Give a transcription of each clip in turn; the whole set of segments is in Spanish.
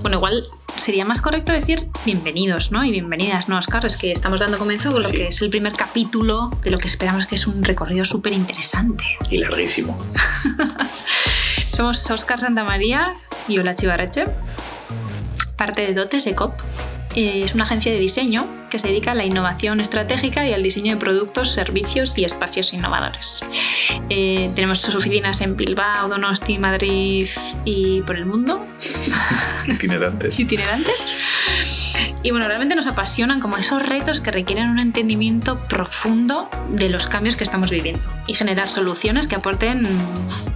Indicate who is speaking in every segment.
Speaker 1: Bueno, igual sería más correcto decir bienvenidos, ¿no? Y bienvenidas, ¿no, Oscar? Es que estamos dando comienzo con lo
Speaker 2: Sí.
Speaker 1: que es el primer capítulo de lo que esperamos que es un recorrido súper interesante.
Speaker 2: Y larguísimo.
Speaker 1: Somos Oscar Santamaría y Hola Chivarreche, parte de Dotes Ecop. Eh, Es una agencia de diseño que se dedica a la innovación estratégica y al diseño de productos, servicios y espacios innovadores. Eh, tenemos sus oficinas en Bilbao, Donosti, Madrid y por el mundo,
Speaker 2: Itinerantes.
Speaker 1: itinerantes. Y bueno, realmente nos apasionan como esos retos que requieren un entendimiento profundo de los cambios que estamos viviendo y generar soluciones que aporten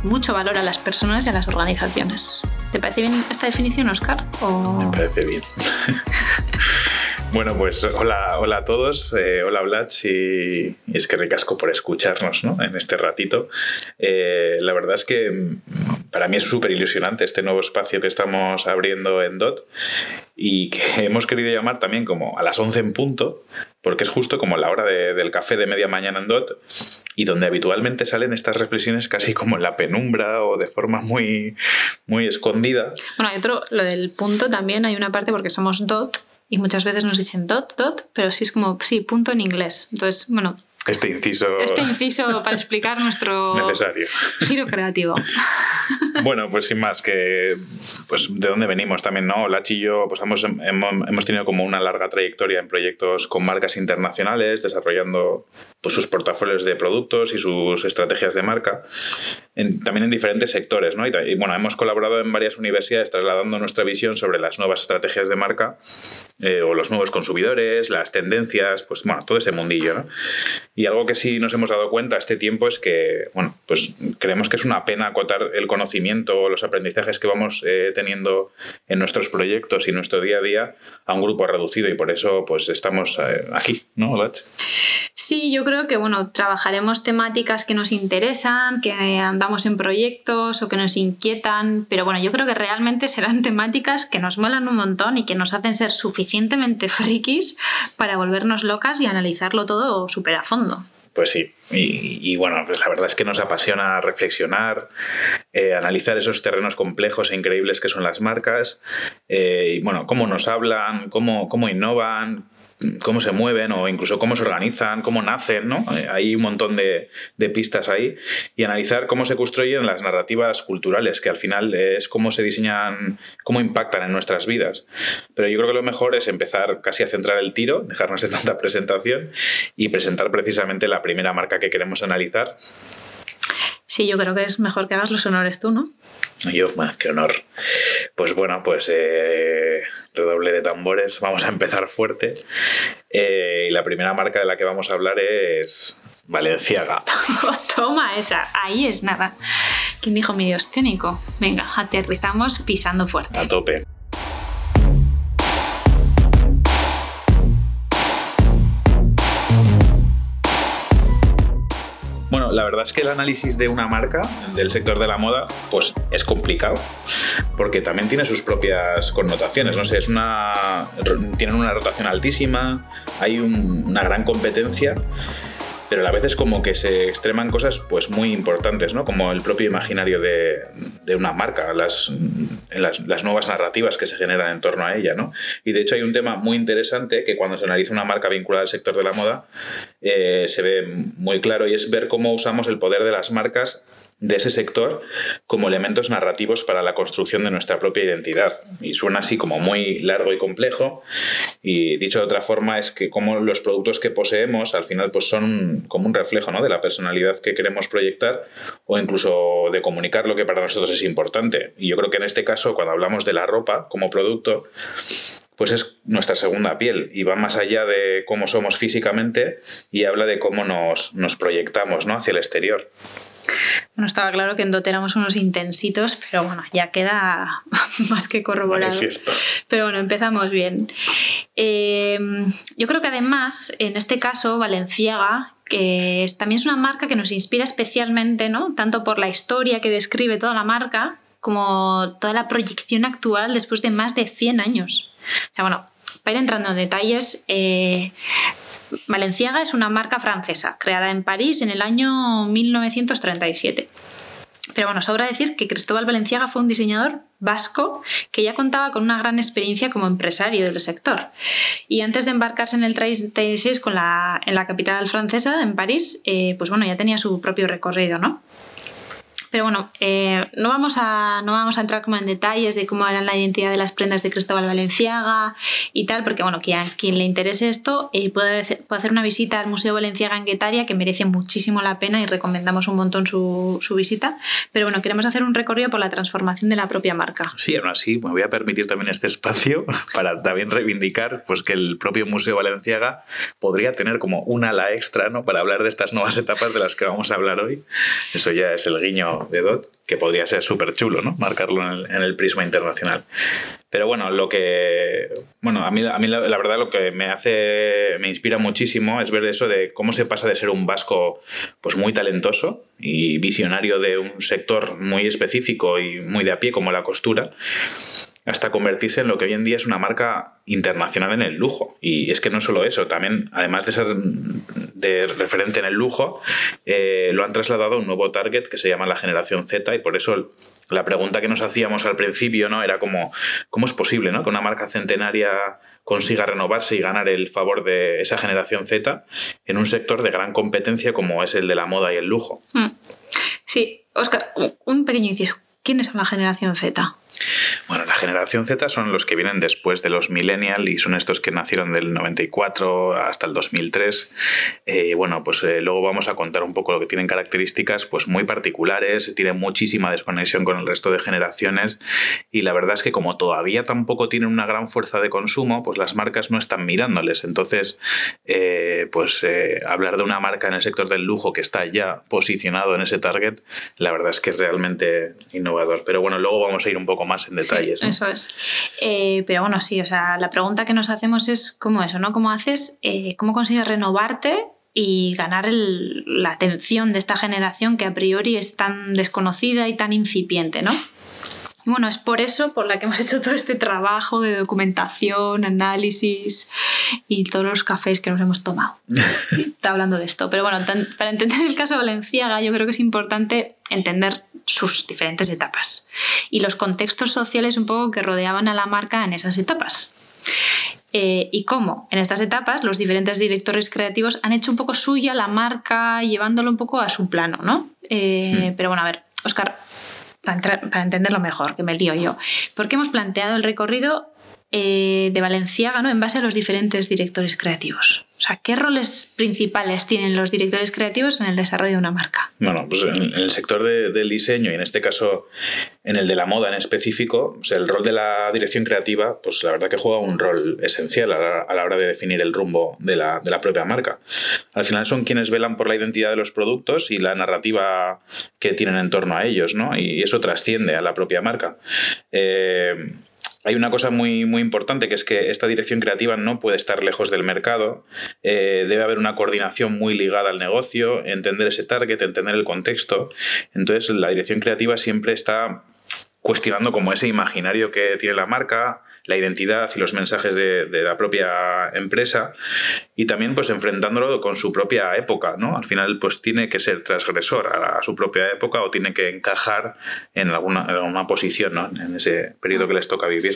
Speaker 1: mucho valor a las personas y a las organizaciones. ¿Te parece bien esta definición, Oscar? O...
Speaker 2: Me parece bien. Bueno, pues hola, hola a todos, eh, hola Blatch y, es que ricasco por escucharnos ¿no? en este ratito. Eh, la verdad es que mm, para mí es súper ilusionante este nuevo espacio que estamos abriendo en DOT y que hemos querido llamar también como a las 11 en punto, porque es justo como la hora de- del café de media mañana en DOT y donde habitualmente salen estas reflexiones casi como en la penumbra o de forma muy, muy escondida.
Speaker 1: Bueno, hay otro, lo del punto también, hay una parte porque somos dot y muchas veces nos dicen dot, dot, pero sí es como, sí, punto en inglés. Entonces, bueno,
Speaker 2: Este inciso
Speaker 1: este inciso para explicar nuestro
Speaker 2: necesario.
Speaker 1: giro creativo.
Speaker 2: Bueno, pues sin más, que pues de dónde venimos también, ¿no? Lachi y yo pues hemos, hemos, tenido como una larga trayectoria en proyectos con marcas internacionales, desarrollando pues, sus portafolios de productos y sus estrategias de marca, en- también en diferentes sectores, ¿no? Y, bueno, hemos colaborado en varias universidades trasladando nuestra visión sobre las nuevas estrategias de marca eh, o los nuevos consumidores, las tendencias, pues bueno, todo ese mundillo, ¿no? Y algo que sí nos hemos dado cuenta este tiempo es que, bueno, pues creemos que es una pena acotar el conocimiento o los aprendizajes que vamos eh, teniendo en nuestros proyectos y nuestro día a día a un grupo reducido y por eso pues estamos eh, aquí, ¿no, Lach?
Speaker 1: Sí, yo creo que bueno, trabajaremos temáticas que nos interesan, que andamos en proyectos o que nos inquietan, pero bueno, yo creo que realmente serán temáticas que nos molan un montón y que nos hacen ser suficientemente frikis para volvernos locas y analizarlo todo súper a fondo.
Speaker 2: Pues sí, y, bueno, pues la verdad es que nos apasiona reflexionar, eh, analizar esos terrenos complejos e increíbles que son las marcas, eh, y bueno, cómo nos hablan, cómo, cómo innovan, cómo se mueven o incluso cómo se organizan, cómo nacen, ¿no? Eh, Hay un montón de, pistas ahí y analizar cómo se construyen las narrativas culturales, que al final es cómo se diseñan, cómo impactan en nuestras vidas. Pero yo creo que lo mejor es empezar casi a centrar el tiro, dejarnos de tanta presentación y presentar precisamente la primera marca que queremos analizar.
Speaker 1: Sí, yo creo que es mejor que hagas los honores tú, ¿no?
Speaker 2: Y Yo, bueno, qué honor. Pues bueno, pues eh, redoble de tambores, vamos a empezar fuerte. Eh, y la primera marca de la que vamos a hablar es Valenciaga.
Speaker 1: Toma esa, ahí es nada. ¿Quién dijo mi dios técnico? Venga, aterrizamos pisando fuerte.
Speaker 2: A tope. Verdad es que el análisis de una marca del sector de la moda, pues es complicado, porque también tiene sus propias connotaciones. No sé, es una, tienen una rotación altísima, hay un- una gran competencia, pero a la vez es como que se extreman cosas pues muy importantes, ¿no? Como el propio imaginario de, de una marca, las, las, las nuevas narrativas que se generan en torno a ella, ¿no? Y de hecho hay un tema muy interesante que cuando se analiza una marca vinculada al sector de la moda eh, se ve muy claro y es ver cómo usamos el poder de las marcas de ese sector como elementos narrativos para la construcción de nuestra propia identidad. Y suena así como muy largo y complejo. Y dicho de otra forma, es que como los productos que poseemos al final pues son como un reflejo ¿no? de la personalidad que queremos proyectar o incluso de comunicar lo que para nosotros es importante. Y yo creo que en este caso, cuando hablamos de la ropa como producto, pues es nuestra segunda piel y va más allá de cómo somos físicamente y habla de cómo nos, nos proyectamos ¿no? hacia el exterior.
Speaker 1: Bueno, estaba claro que en Dot éramos unos intensitos, pero bueno, ya queda más que corroborado.
Speaker 2: Manifiesto.
Speaker 1: Pero bueno, empezamos bien. Eh, yo creo que además, en este caso, Valenciaga, que es, también es una marca que nos inspira especialmente, ¿no? Tanto por la historia que describe toda la marca, como toda la proyección actual después de más de 100 años. O sea, bueno, para ir entrando en detalles, eh, Valenciaga es una marca francesa creada en París en el año 1937. Pero bueno, sobra decir que Cristóbal Valenciaga fue un diseñador vasco que ya contaba con una gran experiencia como empresario del sector. Y antes de embarcarse en el 36 con la, en la capital francesa, en París, eh, pues bueno, ya tenía su propio recorrido, ¿no? Pero bueno, eh, no, vamos a, no vamos a entrar como en detalles de cómo era la identidad de las prendas de Cristóbal Valenciaga y tal, porque bueno, quien, quien le interese esto eh, puede, hacer una visita al Museo Valenciaga en Guetaria, que merece muchísimo la pena y recomendamos un montón su, su, visita. Pero bueno, queremos hacer un recorrido por la transformación de la propia marca.
Speaker 2: Sí, aún así, me voy a permitir también este espacio para también reivindicar pues, que el propio Museo Valenciaga podría tener como un ala extra ¿no? para hablar de estas nuevas etapas de las que vamos a hablar hoy. Eso ya es el guiño de DOT, que podría ser súper chulo, ¿no? Marcarlo en el, prisma internacional. Pero bueno, lo que. Bueno, a mí, a mí la, verdad lo que me hace. me inspira muchísimo es ver eso de cómo se pasa de ser un vasco pues muy talentoso y visionario de un sector muy específico y muy de a pie como la costura hasta convertirse en lo que hoy en día es una marca internacional en el lujo. Y es que no solo eso, también, además de ser de referente en el lujo, eh, lo han trasladado a un nuevo target que se llama la generación Z y por eso la pregunta que nos hacíamos al principio ¿no? era como, ¿cómo es posible ¿no? que una marca centenaria consiga renovarse y ganar el favor de esa generación Z en un sector de gran competencia como es el de la moda y el lujo? Hmm.
Speaker 1: Sí, Oscar, un pequeño inciso. ¿Quiénes son la generación Z?
Speaker 2: Bueno, la generación Z son los que vienen después de los millennials y son estos que nacieron del 94 hasta el 2003. Eh, bueno, pues eh, luego vamos a contar un poco lo que tienen características pues muy particulares, tienen muchísima desconexión con el resto de generaciones y la verdad es que como todavía tampoco tienen una gran fuerza de consumo, pues las marcas no están mirándoles. Entonces, eh, pues hablar de una marca en el sector del lujo que está ya posicionado en ese target, la verdad es que es realmente innovador. Pero bueno, luego vamos a ir un poco más en detalles.
Speaker 1: Eso es. Eh, pero bueno, sí, o sea, la pregunta que nos hacemos es cómo eso, ¿no? ¿Cómo haces, eh, cómo consigues renovarte y ganar la atención de esta generación que a priori es tan desconocida y tan incipiente, ¿no? Y bueno, es por eso por la que hemos hecho todo este trabajo de documentación, análisis y todos los cafés que nos hemos tomado. Está hablando de esto. Pero bueno, para entender el caso Valenciaga, yo creo que es importante entender sus diferentes etapas y los contextos sociales un poco que rodeaban a la marca en esas etapas. Eh, y cómo en estas etapas los diferentes directores creativos han hecho un poco suya la marca, llevándolo un poco a su plano, ¿no? Eh, pero bueno, a ver, Oscar, para, entenderlo mejor, que me lío yo. Porque hemos planteado el recorrido eh, de Valenciaga ¿no? en base a los diferentes directores creativos. O sea, ¿qué roles principales tienen los directores creativos en el desarrollo de una marca?
Speaker 2: Bueno, pues en el sector del diseño y en este caso en el de la moda en específico, el rol de la dirección creativa, pues la verdad que juega un rol esencial a la, hora de definir el rumbo de la, propia marca. Al final son quienes velan por la identidad de los productos y la narrativa que tienen en torno a ellos, ¿no? Y eso trasciende a la propia marca. Eh, hay una cosa muy, muy importante que es que esta dirección creativa no puede estar lejos del mercado. Eh, debe haber una coordinación muy ligada al negocio, entender ese target, entender el contexto. Entonces, la dirección creativa siempre está cuestionando como ese imaginario que tiene la marca, la identidad y los mensajes de, la propia empresa y también pues enfrentándolo con su propia época, ¿no? Al final pues tiene que ser transgresor a, su propia época o tiene que encajar en alguna, en posición, ¿no? En ese periodo que les toca vivir.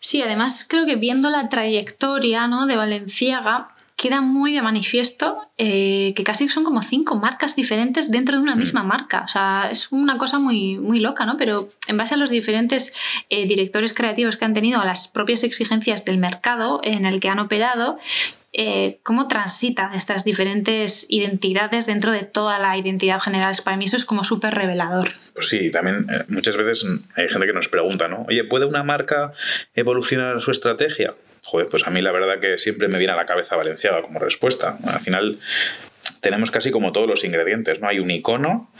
Speaker 1: Sí, además creo que viendo la trayectoria ¿no? de Valenciaga, queda muy de manifiesto eh, que casi son como cinco marcas diferentes dentro de una misma marca. O sea, es una cosa muy, muy loca, ¿no? Pero en base a los diferentes eh, directores creativos que han tenido, a las propias exigencias del mercado en el que han operado, eh, cómo transita estas diferentes identidades dentro de toda la identidad general. Para mí eso es como súper revelador.
Speaker 2: Pues sí, también muchas veces hay gente que nos pregunta, ¿no? Oye, ¿puede una marca evolucionar su estrategia? Pues a mí la verdad que siempre me viene a la cabeza Valenciaga como respuesta. al final tenemos casi como todos los ingredientes, ¿no? Hay un icono,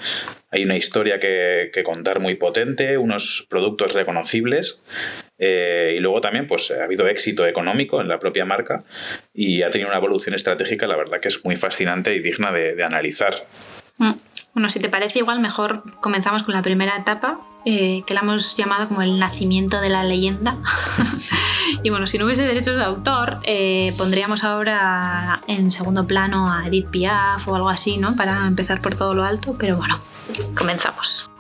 Speaker 2: hay una historia que, contar muy potente, unos productos reconocibles eh, y luego también pues ha habido éxito económico en la propia marca y ha tenido una evolución estratégica, la verdad que es muy fascinante y digna de, analizar.
Speaker 1: Mm. Bueno, si te parece igual, mejor comenzamos con la primera etapa, eh, que la hemos llamado como el nacimiento de la leyenda. y bueno, si no hubiese derechos de autor, eh, pondríamos ahora en segundo plano a Edith Piaf o algo así, ¿no? Para empezar por todo lo alto, pero bueno, comenzamos.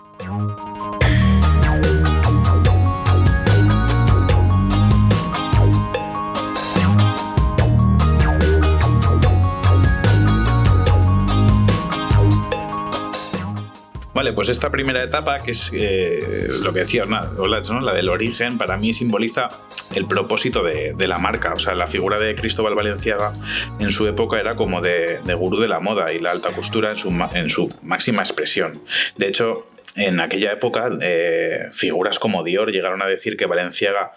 Speaker 2: Vale, pues esta primera etapa, que es eh, lo que decías, ¿no? la del origen, para mí simboliza el propósito de, la marca. O sea, la figura de Cristóbal Valenciaga en su época era como de, gurú de la moda y la alta costura en su, en su máxima expresión. De hecho, en aquella época, eh, figuras como Dior llegaron a decir que Valenciaga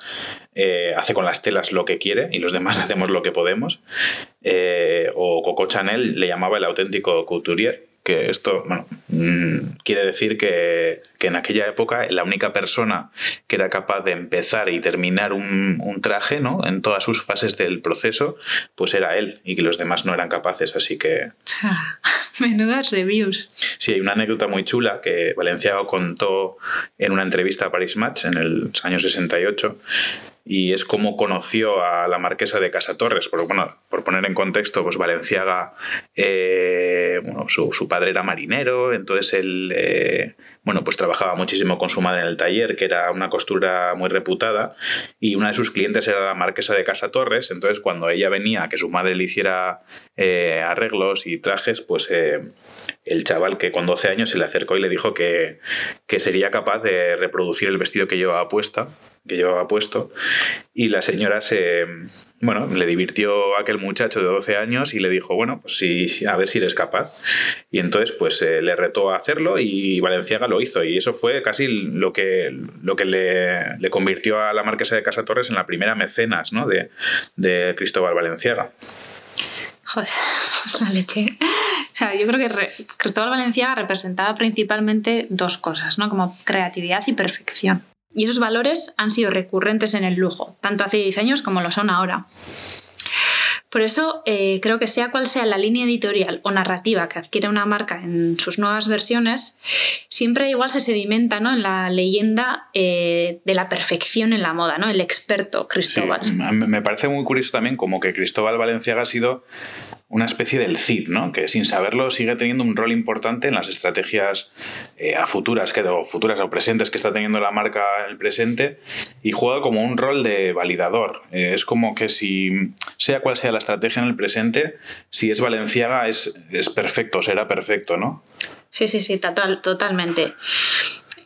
Speaker 2: eh, hace con las telas lo que quiere y los demás hacemos lo que podemos. o Coco Chanel le llamaba el auténtico couturier que esto bueno, mm, quiere decir que, en aquella época la única persona que era capaz de empezar y terminar un, traje ¿no? en todas sus fases del proceso, pues era él y que los demás no eran capaces, así que...
Speaker 1: Menudas reviews.
Speaker 2: Sí, hay una anécdota muy chula que Valenciago contó en una entrevista a Paris Match en el año 68 y es como conoció a la marquesa de Casa Torres. Por, bueno, por poner en contexto, pues Valenciaga, eh, bueno, su, padre era marinero, entonces él, eh, bueno, pues trabajaba muchísimo con su madre en el taller, que era una costura muy reputada, y una de sus clientes era la marquesa de Casa Torres, entonces cuando ella venía a que su madre le hiciera eh, arreglos y trajes, pues el chaval que con 12 años se le acercó y le dijo que, que sería capaz de reproducir el vestido que llevaba puesta que llevaba puesto. Y la señora se bueno le divirtió a aquel muchacho de 12 años y le dijo bueno pues sí, a ver si eres capaz y entonces pues eh, le retó a hacerlo y Valenciaga lo hizo. Y eso fue casi lo que lo que le, convirtió a la marquesa de Casa Torres en la primera mecenas ¿no? de, de Cristóbal Valenciaga
Speaker 1: Joder, la leche. O sea, yo creo que Cristóbal Valenciaga representaba principalmente dos cosas, ¿no? Como creatividad y perfección. Y esos valores han sido recurrentes en el lujo, tanto hace 10 años como lo son ahora. Por eso eh, creo que sea cual sea la línea editorial o narrativa que adquiere una marca en sus nuevas versiones, siempre igual se sedimenta ¿no? en la leyenda eh, de la perfección en la moda, ¿no? el experto Cristóbal.
Speaker 2: me parece muy curioso también como que Cristóbal Valenciaga ha sido una especie del CID, ¿no? que sin saberlo sigue teniendo un rol importante en las estrategias eh, futuras, que, o futuras o presentes que está teniendo la marca en el presente y juega como un rol de validador. Eh, es como que si, sea cual sea la estrategia en el presente, si es Valenciaga es, es perfecto, será perfecto, ¿no?
Speaker 1: Sí, sí, sí, total, totalmente.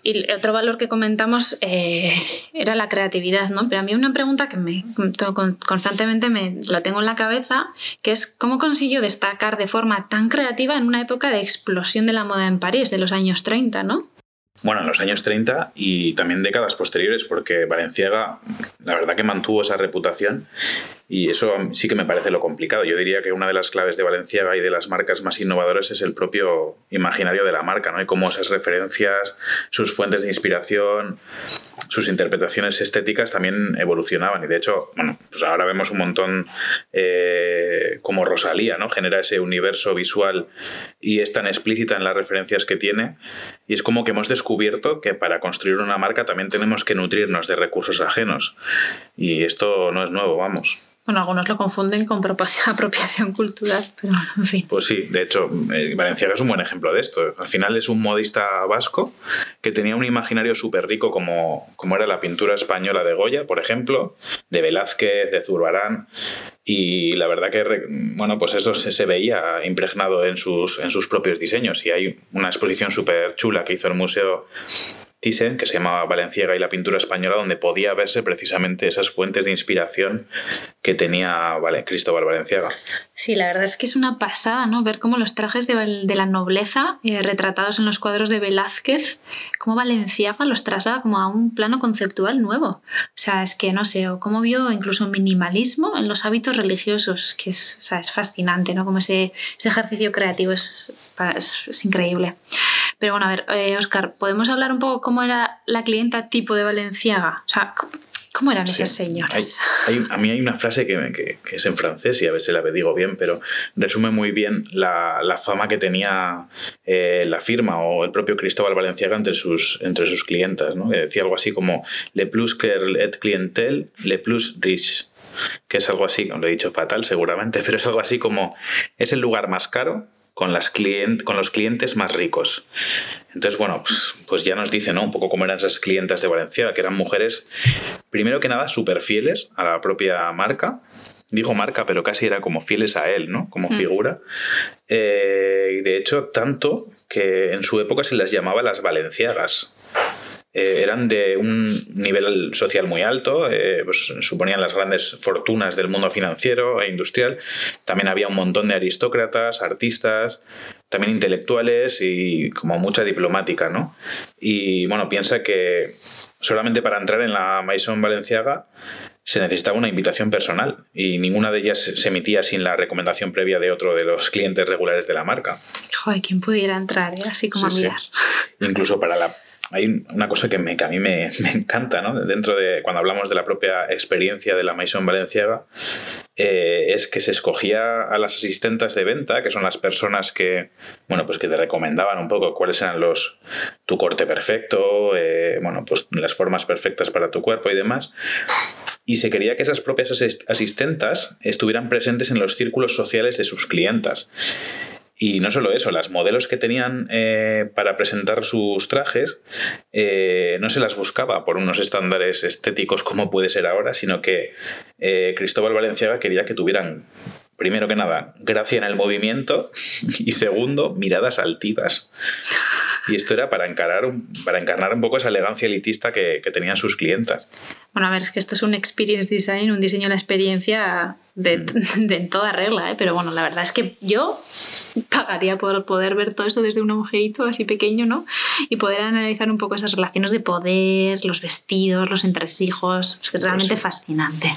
Speaker 1: Y otro valor que comentamos eh, era la creatividad, ¿no? Pero a mí una pregunta que me constantemente me lo tengo en la cabeza, que es cómo consiguió destacar de forma tan creativa en una época de explosión de la moda en París, de los años 30, ¿no?
Speaker 2: Bueno, en los años 30 y también décadas posteriores, porque Valenciaga, la verdad que mantuvo esa reputación y eso sí que me parece lo complicado. Yo diría que una de las claves de Valenciaga y de las marcas más innovadoras es el propio imaginario de la marca, ¿no? Y cómo esas referencias, sus fuentes de inspiración, sus interpretaciones estéticas también evolucionaban. Y de hecho, bueno, pues ahora vemos un montón eh, como Rosalía, ¿no? Genera ese universo visual y es tan explícita en las referencias que tiene. Y es como que hemos descubierto que para construir una marca también tenemos que nutrirnos de recursos ajenos. Y esto no es nuevo, vamos.
Speaker 1: Bueno, algunos lo confunden con apropiación cultural, pero en fin.
Speaker 2: Pues sí, de hecho, eh, Valenciaga es un buen ejemplo de esto. Al final es un modista vasco que tenía un imaginario súper rico como, como era la pintura española de Goya, por ejemplo, de Velázquez, de Zurbarán. Y la verdad que, bueno, pues eso se, se veía impregnado en sus, en sus propios diseños. Y hay una exposición súper chula que hizo el Museo Thyssen, que se llamaba Valenciaga y la pintura española, donde podía verse precisamente esas fuentes de inspiración que tenía Cristóbal Valenciaga.
Speaker 1: Sí, la verdad es que es una pasada, ¿no? Ver cómo los trajes de, la nobleza eh, retratados en los cuadros de Velázquez, cómo Valenciaga los traslada como a un plano conceptual nuevo. O sea, es que no sé, o cómo vio incluso minimalismo en los hábitos religiosos, es que es, es fascinante, ¿no? Como ese, ejercicio creativo es, es, increíble. Pero bueno, a ver, Oscar, eh, ¿podemos hablar un poco cómo era la clienta tipo de Valenciaga? O sea, ¿Cómo eran esas señoras?
Speaker 2: a mí hay una frase que, es en francés y a ver si la digo bien, pero resume muy bien la, fama que tenía eh, la firma o el propio Cristóbal Valenciaga entre sus, entre sus clientas. ¿no? decía algo así como Le plus que et le plus riche que es algo así, lo he dicho fatal seguramente, pero es algo así como es el lugar más caro, con, las con los clientes más ricos. Entonces, bueno, pues, pues, ya nos dice, ¿no? Un poco cómo eran esas clientas de Valencia, que eran mujeres, primero que nada, súper fieles a la propia marca. Digo marca, pero casi era como fieles a él, ¿no? Como mm. figura. Eh, de hecho, tanto que en su época se las llamaba las valenciagas. Eh, eran de un nivel social muy alto, eh, pues, suponían las grandes fortunas del mundo financiero e industrial. También había un montón de aristócratas, artistas, también intelectuales y como mucha diplomática, ¿no? Y bueno, piensa que solamente para entrar en la Maison Valenciaga se necesitaba una invitación personal y ninguna de ellas se emitía sin la recomendación previa de otro de los clientes regulares de la marca.
Speaker 1: Joder, ¿quién pudiera entrar eh? así como a mirar?
Speaker 2: Incluso para la hay una cosa que, me, a mí me, encanta, ¿no? Dentro de cuando hablamos de la propia experiencia de la Maison Valenciaga, eh, es que se escogía a las asistentes de venta, que son las personas que, bueno, pues que te recomendaban un poco cuáles eran los tu corte perfecto, eh, bueno, pues las formas perfectas para tu cuerpo y demás. Y se quería que esas propias asistentas estuvieran presentes en los círculos sociales de sus clientas. Y no solo eso, las modelos que tenían eh, para presentar sus trajes eh, no se las buscaba por unos estándares estéticos como puede ser ahora, sino que eh, Cristóbal Valenciaga quería que tuvieran, primero que nada, gracia en el movimiento y segundo, miradas altivas. Y esto era para, encarar para encarnar un poco esa elegancia elitista que, que tenían sus clientas.
Speaker 1: Bueno, a ver, es que esto es un experience design, un diseño de la experiencia de, mm. de toda regla, ¿eh? pero bueno, la verdad es que yo pagaría por poder ver todo esto desde un agujerito así pequeño, ¿no? Y poder analizar un poco esas relaciones de poder, los vestidos, los entresijos. Es que es realmente fascinante.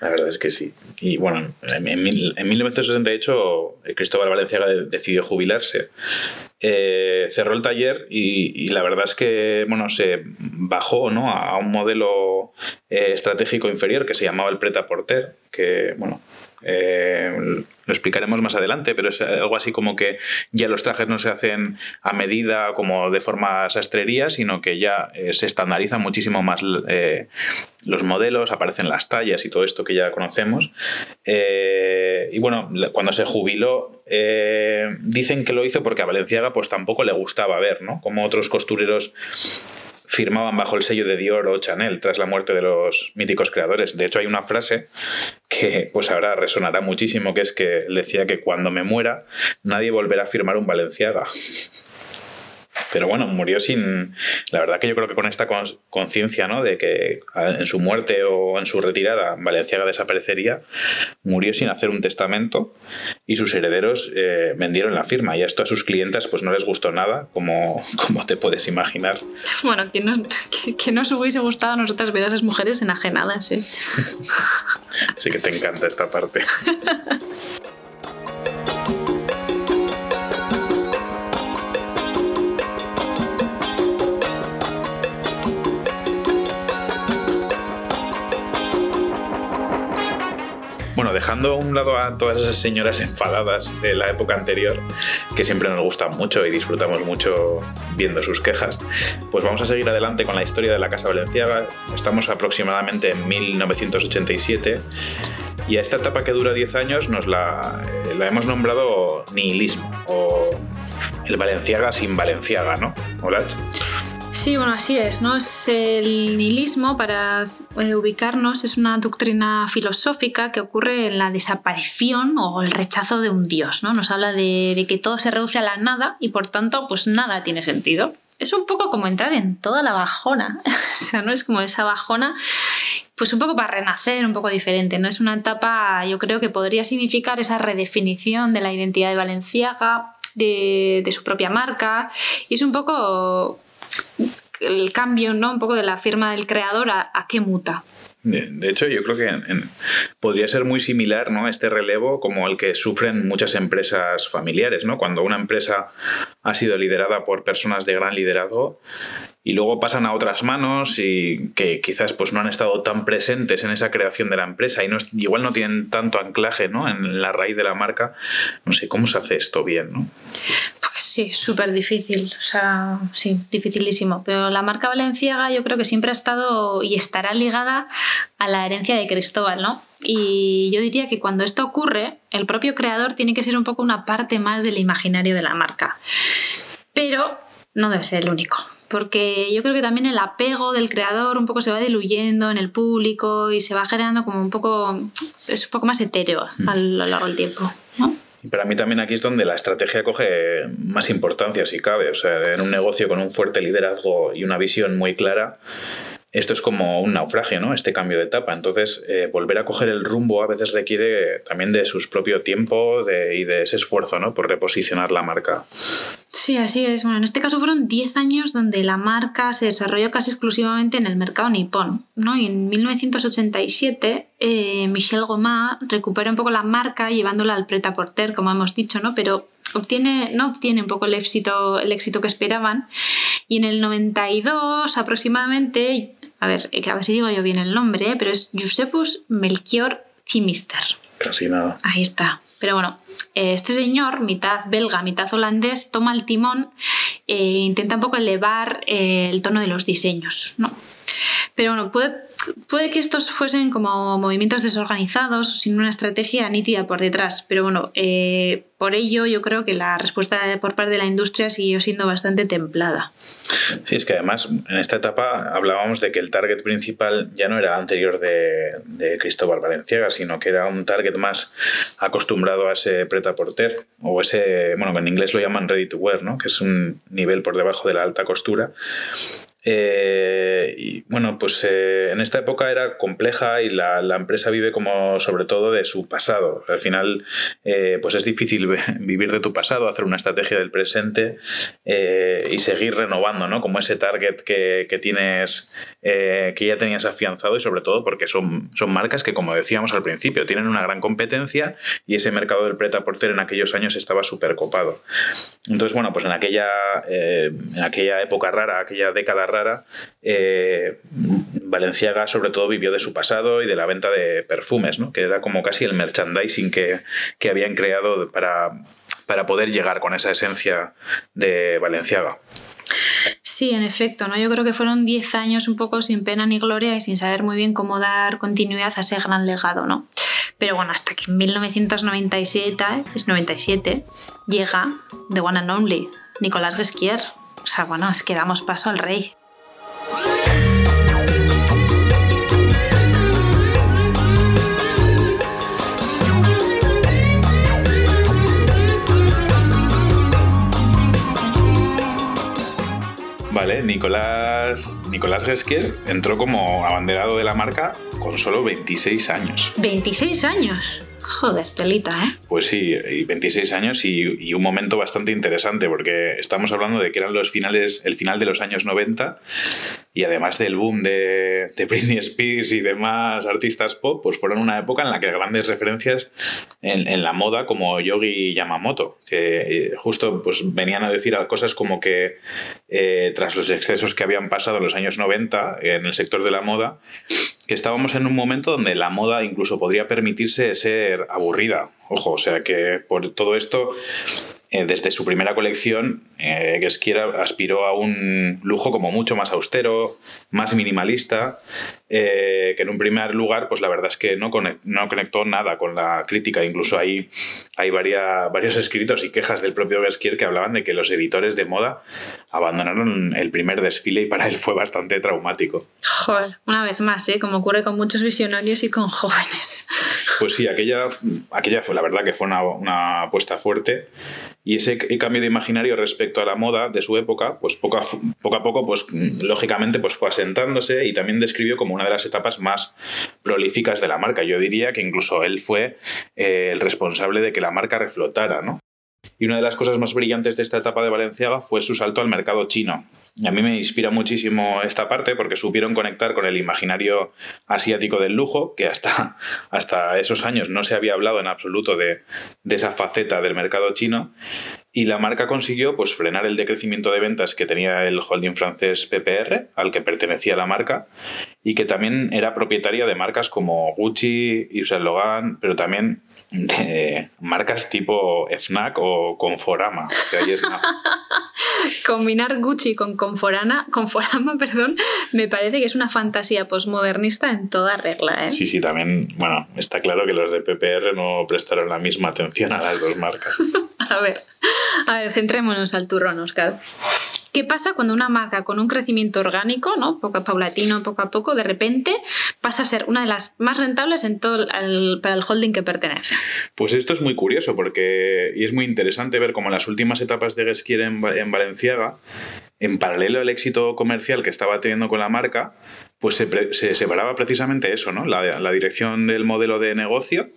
Speaker 2: La verdad es que sí. Y bueno, en, en, en 1968 Cristóbal Valenciaga decidió jubilarse eh, cerró el taller y, la verdad es que bueno, se bajó ¿no? a un modelo eh, estratégico inferior que se llamaba el Preta Porter, que bueno, eh, lo explicaremos más adelante, pero es algo así como que ya los trajes no se hacen a medida como de forma sastrería, sino que ya eh, se estandarizan muchísimo más eh, los modelos, aparecen las tallas y todo esto que ya conocemos. y bueno, cuando se jubiló, dicen que lo hizo porque a Valenciaga pues tampoco le gustaba ver, ¿no? Como otros costureros firmaban bajo el sello de Dior o Chanel tras la muerte de los míticos creadores. De hecho, hay una frase que pues ahora resonará muchísimo, que es que decía que cuando me muera nadie volverá a firmar un Valenciaga. Pero bueno, murió sin. La verdad que yo creo que con esta conciencia, ¿no? De que en su muerte o en su retirada Valenciaga desaparecería, murió sin hacer un testamento y sus herederos eh, vendieron la firma. Y esto a sus clientes pues no les gustó nada, como, como te puedes imaginar.
Speaker 1: Bueno, que no, que, no os hubiese gustado a nosotras ver a esas mujeres enajenadas, ¿eh?
Speaker 2: sí que te encanta esta parte. Dejando a un lado a todas esas señoras enfadadas de la época anterior, que siempre nos gustan mucho y disfrutamos mucho viendo sus quejas, pues vamos a seguir adelante con la historia de la Casa Valenciaga. Estamos aproximadamente en 1987 y a esta etapa que dura 10 años nos la, eh, la hemos nombrado nihilismo o el Valenciaga sin Valenciaga, ¿no? Hola.
Speaker 1: Sí, bueno, así es, ¿no? Es el nihilismo, para eh, ubicarnos, es una doctrina filosófica que ocurre en la desaparición o el rechazo de un dios, ¿no? Nos habla de, que todo se reduce a la nada y por tanto, pues nada tiene sentido. Es un poco como entrar en toda la bajona, o sea, ¿no? Es como esa bajona pues un poco para renacer, un poco diferente. ¿no? Es una etapa, yo creo que podría significar esa redefinición de la identidad de Valenciaga, de, de, su propia marca. Y es un poco el cambio, ¿no? Un poco de la firma del creador a, qué muta.
Speaker 2: De hecho, yo creo que podría ser muy similar ¿no? este relevo como el que sufren muchas empresas familiares. ¿no? Cuando una empresa ha sido liderada por personas de gran liderazgo y luego pasan a otras manos y que quizás pues, no han estado tan presentes en esa creación de la empresa y no, igual no tienen tanto anclaje ¿no? en la raíz de la marca, no sé cómo se hace esto bien. ¿no?
Speaker 1: Sí, súper difícil, o sea, sí, dificilísimo. Pero la marca valenciaga yo creo que siempre ha estado y estará ligada a la herencia de Cristóbal, ¿no? Y yo diría que cuando esto ocurre, el propio creador tiene que ser un poco una parte más del imaginario de la marca. Pero no debe ser el único porque yo creo que también el apego del creador un poco se va diluyendo en el público y se va generando como un poco, es un poco más etéreo mm. a lo largo del tiempo. ¿no?
Speaker 2: Y para mí también aquí es donde la estrategia coge más importancia, si cabe. O sea, en un negocio con un fuerte liderazgo y una visión muy clara, esto es como un naufragio, ¿no? Este cambio de etapa. Entonces, eh, volver a coger el rumbo a veces requiere también de su propio tiempo y de ese esfuerzo, ¿no? Por reposicionar la marca.
Speaker 1: Sí, así es. Bueno, en este caso fueron 10 años donde la marca se desarrolló casi exclusivamente en el mercado nipón, ¿no? Y en 1987 eh, Michel Goma recupera un poco la marca llevándola al preta porter, como hemos dicho, ¿no? Pero obtiene, no obtiene un poco el éxito, el éxito que esperaban. Y en el 92 aproximadamente a ver, eh, a ver si digo yo bien el nombre, ¿eh? pero es Giuseppus Melchior Cimister.
Speaker 2: Casi nada.
Speaker 1: Ahí está. Pero bueno, eh, este señor, mitad belga, mitad holandés, toma el timón e intenta un poco elevar el tono de los diseños, ¿no? Pero bueno, puede, puede que estos fuesen como movimientos desorganizados, sin una estrategia nítida por detrás, pero bueno, por ello yo creo que la respuesta por parte de la industria siguió siendo bastante templada.
Speaker 2: Sí, es que además en esta etapa hablábamos de que el target principal ya no era anterior de, de Cristóbal Valenciaga, sino que era un target más acostumbrado a ese preta porter o ese, bueno, en inglés lo llaman ready to wear, ¿no? que es un nivel por debajo de la alta costura eh, y bueno, pues eh, en esta época era compleja y la, empresa vive como sobre todo de su pasado. Al final, eh, pues es difícil vivir de tu pasado, hacer una estrategia del presente y seguir renovando, ¿no? Como ese target que, que tienes, que ya tenías afianzado y sobre todo porque son, son marcas que, como decíamos al principio, tienen una gran competencia y ese mercado del preta porter en aquellos años estaba súper copado. Entonces, bueno, pues en aquella, en aquella época rara, aquella década rara, eh, Valenciaga sobre todo vivió de su pasado y de la venta de perfumes, ¿no? que era como casi el merchandising que, que habían creado para, para poder llegar con esa esencia de Valenciaga.
Speaker 1: Sí, en efecto, ¿no? Yo creo que fueron 10 años un poco sin pena ni gloria y sin saber muy bien cómo dar continuidad a ese gran legado, ¿no? Pero bueno, hasta que en 1997, es 97, llega The One and Only, Nicolás Gesquier. O sea, bueno, es que damos paso al rey.
Speaker 2: Vale, Nicolás, Nicolás Gesquier entró como abanderado de la marca con solo 26 años.
Speaker 1: ¿26 años? Joder, telita, ¿eh?
Speaker 2: Pues sí, 26 años y, un momento bastante interesante porque estamos hablando de que eran los finales, el final de los años 90 y además del boom de, de Britney Spears y demás artistas pop, pues fueron una época en la que grandes referencias en, la moda como Yogi Yamamoto, que eh, justo pues venían a decir cosas como que eh, tras los excesos que habían pasado en los años 90 en el sector de la moda, estábamos en un momento donde la moda incluso podría permitirse ser aburrida. Ojo, o sea que por todo esto eh, desde su primera colección, eh, aspiró a un lujo como mucho más austero, más minimalista, eh, que en un primer lugar, pues la verdad es que no, no conectó nada con la crítica. Incluso hay, hay varios escritos y quejas del propio Gesquier que hablaban de que los editores de moda abandonaron el primer desfile y para él fue bastante traumático.
Speaker 1: Joder, una vez más, ¿eh? como ocurre con muchos visionarios y con jóvenes.
Speaker 2: Pues sí, aquella, aquella fue la verdad que fue una, una apuesta fuerte y ese cambio de imaginario respecto a la moda de su época, pues poco a poco, a poco pues, lógicamente pues fue asentándose y también describió como una de las etapas más prolíficas de la marca. Yo diría que incluso él fue eh, el responsable de que la marca reflotara, ¿no? Y una de las cosas más brillantes de esta etapa de Valenciaga fue su salto al mercado chino. A mí me inspira muchísimo esta parte porque supieron conectar con el imaginario asiático del lujo, que hasta, hasta esos años no se había hablado en absoluto de, de esa faceta del mercado chino. Y la marca consiguió pues, frenar el decrecimiento de ventas que tenía el holding francés PPR, al que pertenecía la marca, y que también era propietaria de marcas como Gucci, Yves Saint Laurent, pero también de marcas tipo FNAC o Conforama. Que ahí es
Speaker 1: combinar Gucci con Conforana, Conforama, perdón, me parece que es una fantasía posmodernista en toda regla. ¿eh?
Speaker 2: Sí, sí, también, bueno, está claro que los de PPR no prestaron la misma atención a las dos marcas.
Speaker 1: a ver, a ver, centrémonos al turrón, Oscar. ¿Qué pasa cuando una marca con un crecimiento orgánico, ¿no? poco paulatino, poco a poco, de repente pasa a ser una de las más rentables en todo para el holding que pertenece?
Speaker 2: Pues esto es muy curioso porque y es muy interesante ver cómo las últimas etapas de Gesquier en, en Valenciaga, en paralelo al éxito comercial que estaba teniendo con la marca, pues se, separaba precisamente eso, ¿no? La, dirección del modelo de negocio,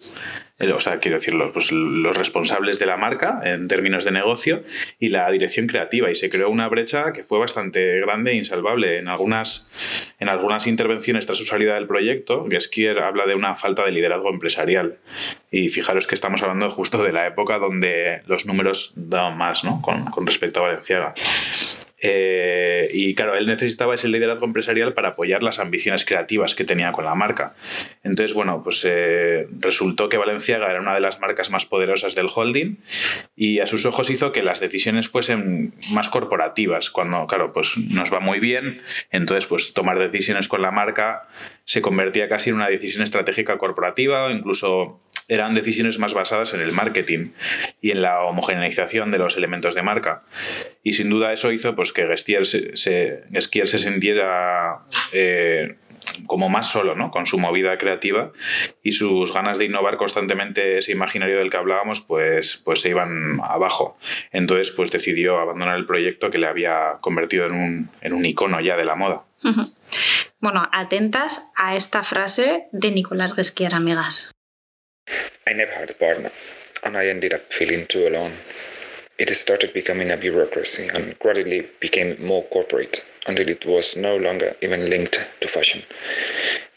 Speaker 2: o sea, quiero decir, los, pues, los responsables de la marca en términos de negocio y la dirección creativa. Y se creó una brecha que fue bastante grande e insalvable. En algunas, en algunas intervenciones tras su salida del proyecto, Geskier habla de una falta de liderazgo empresarial. Y fijaros que estamos hablando justo de la época donde los números daban más, ¿no? Con, con respecto a Valenciaga. Eh, y claro, él necesitaba ese liderazgo empresarial para apoyar las ambiciones creativas que tenía con la marca. Entonces, bueno, pues eh, resultó que Valenciaga era una de las marcas más poderosas del holding y a sus ojos hizo que las decisiones fuesen más corporativas. Cuando, claro, pues nos va muy bien, entonces pues tomar decisiones con la marca se convertía casi en una decisión estratégica corporativa o incluso eran decisiones más basadas en el marketing y en la homogeneización de los elementos de marca. Y sin duda eso hizo pues, que Gestier se, se sintiera eh, como más solo, ¿no? Con su movida creativa y sus ganas de innovar constantemente ese imaginario del que hablábamos, pues, pues se iban abajo. Entonces, pues decidió abandonar el proyecto que le había convertido en un, en un icono ya de la moda.
Speaker 1: Bueno, atentas a esta frase de Nicolás Gesquier, amigas.
Speaker 3: I never had a partner, and I ended up feeling too alone. It started becoming a bureaucracy and gradually became more corporate until it was no longer even linked to fashion.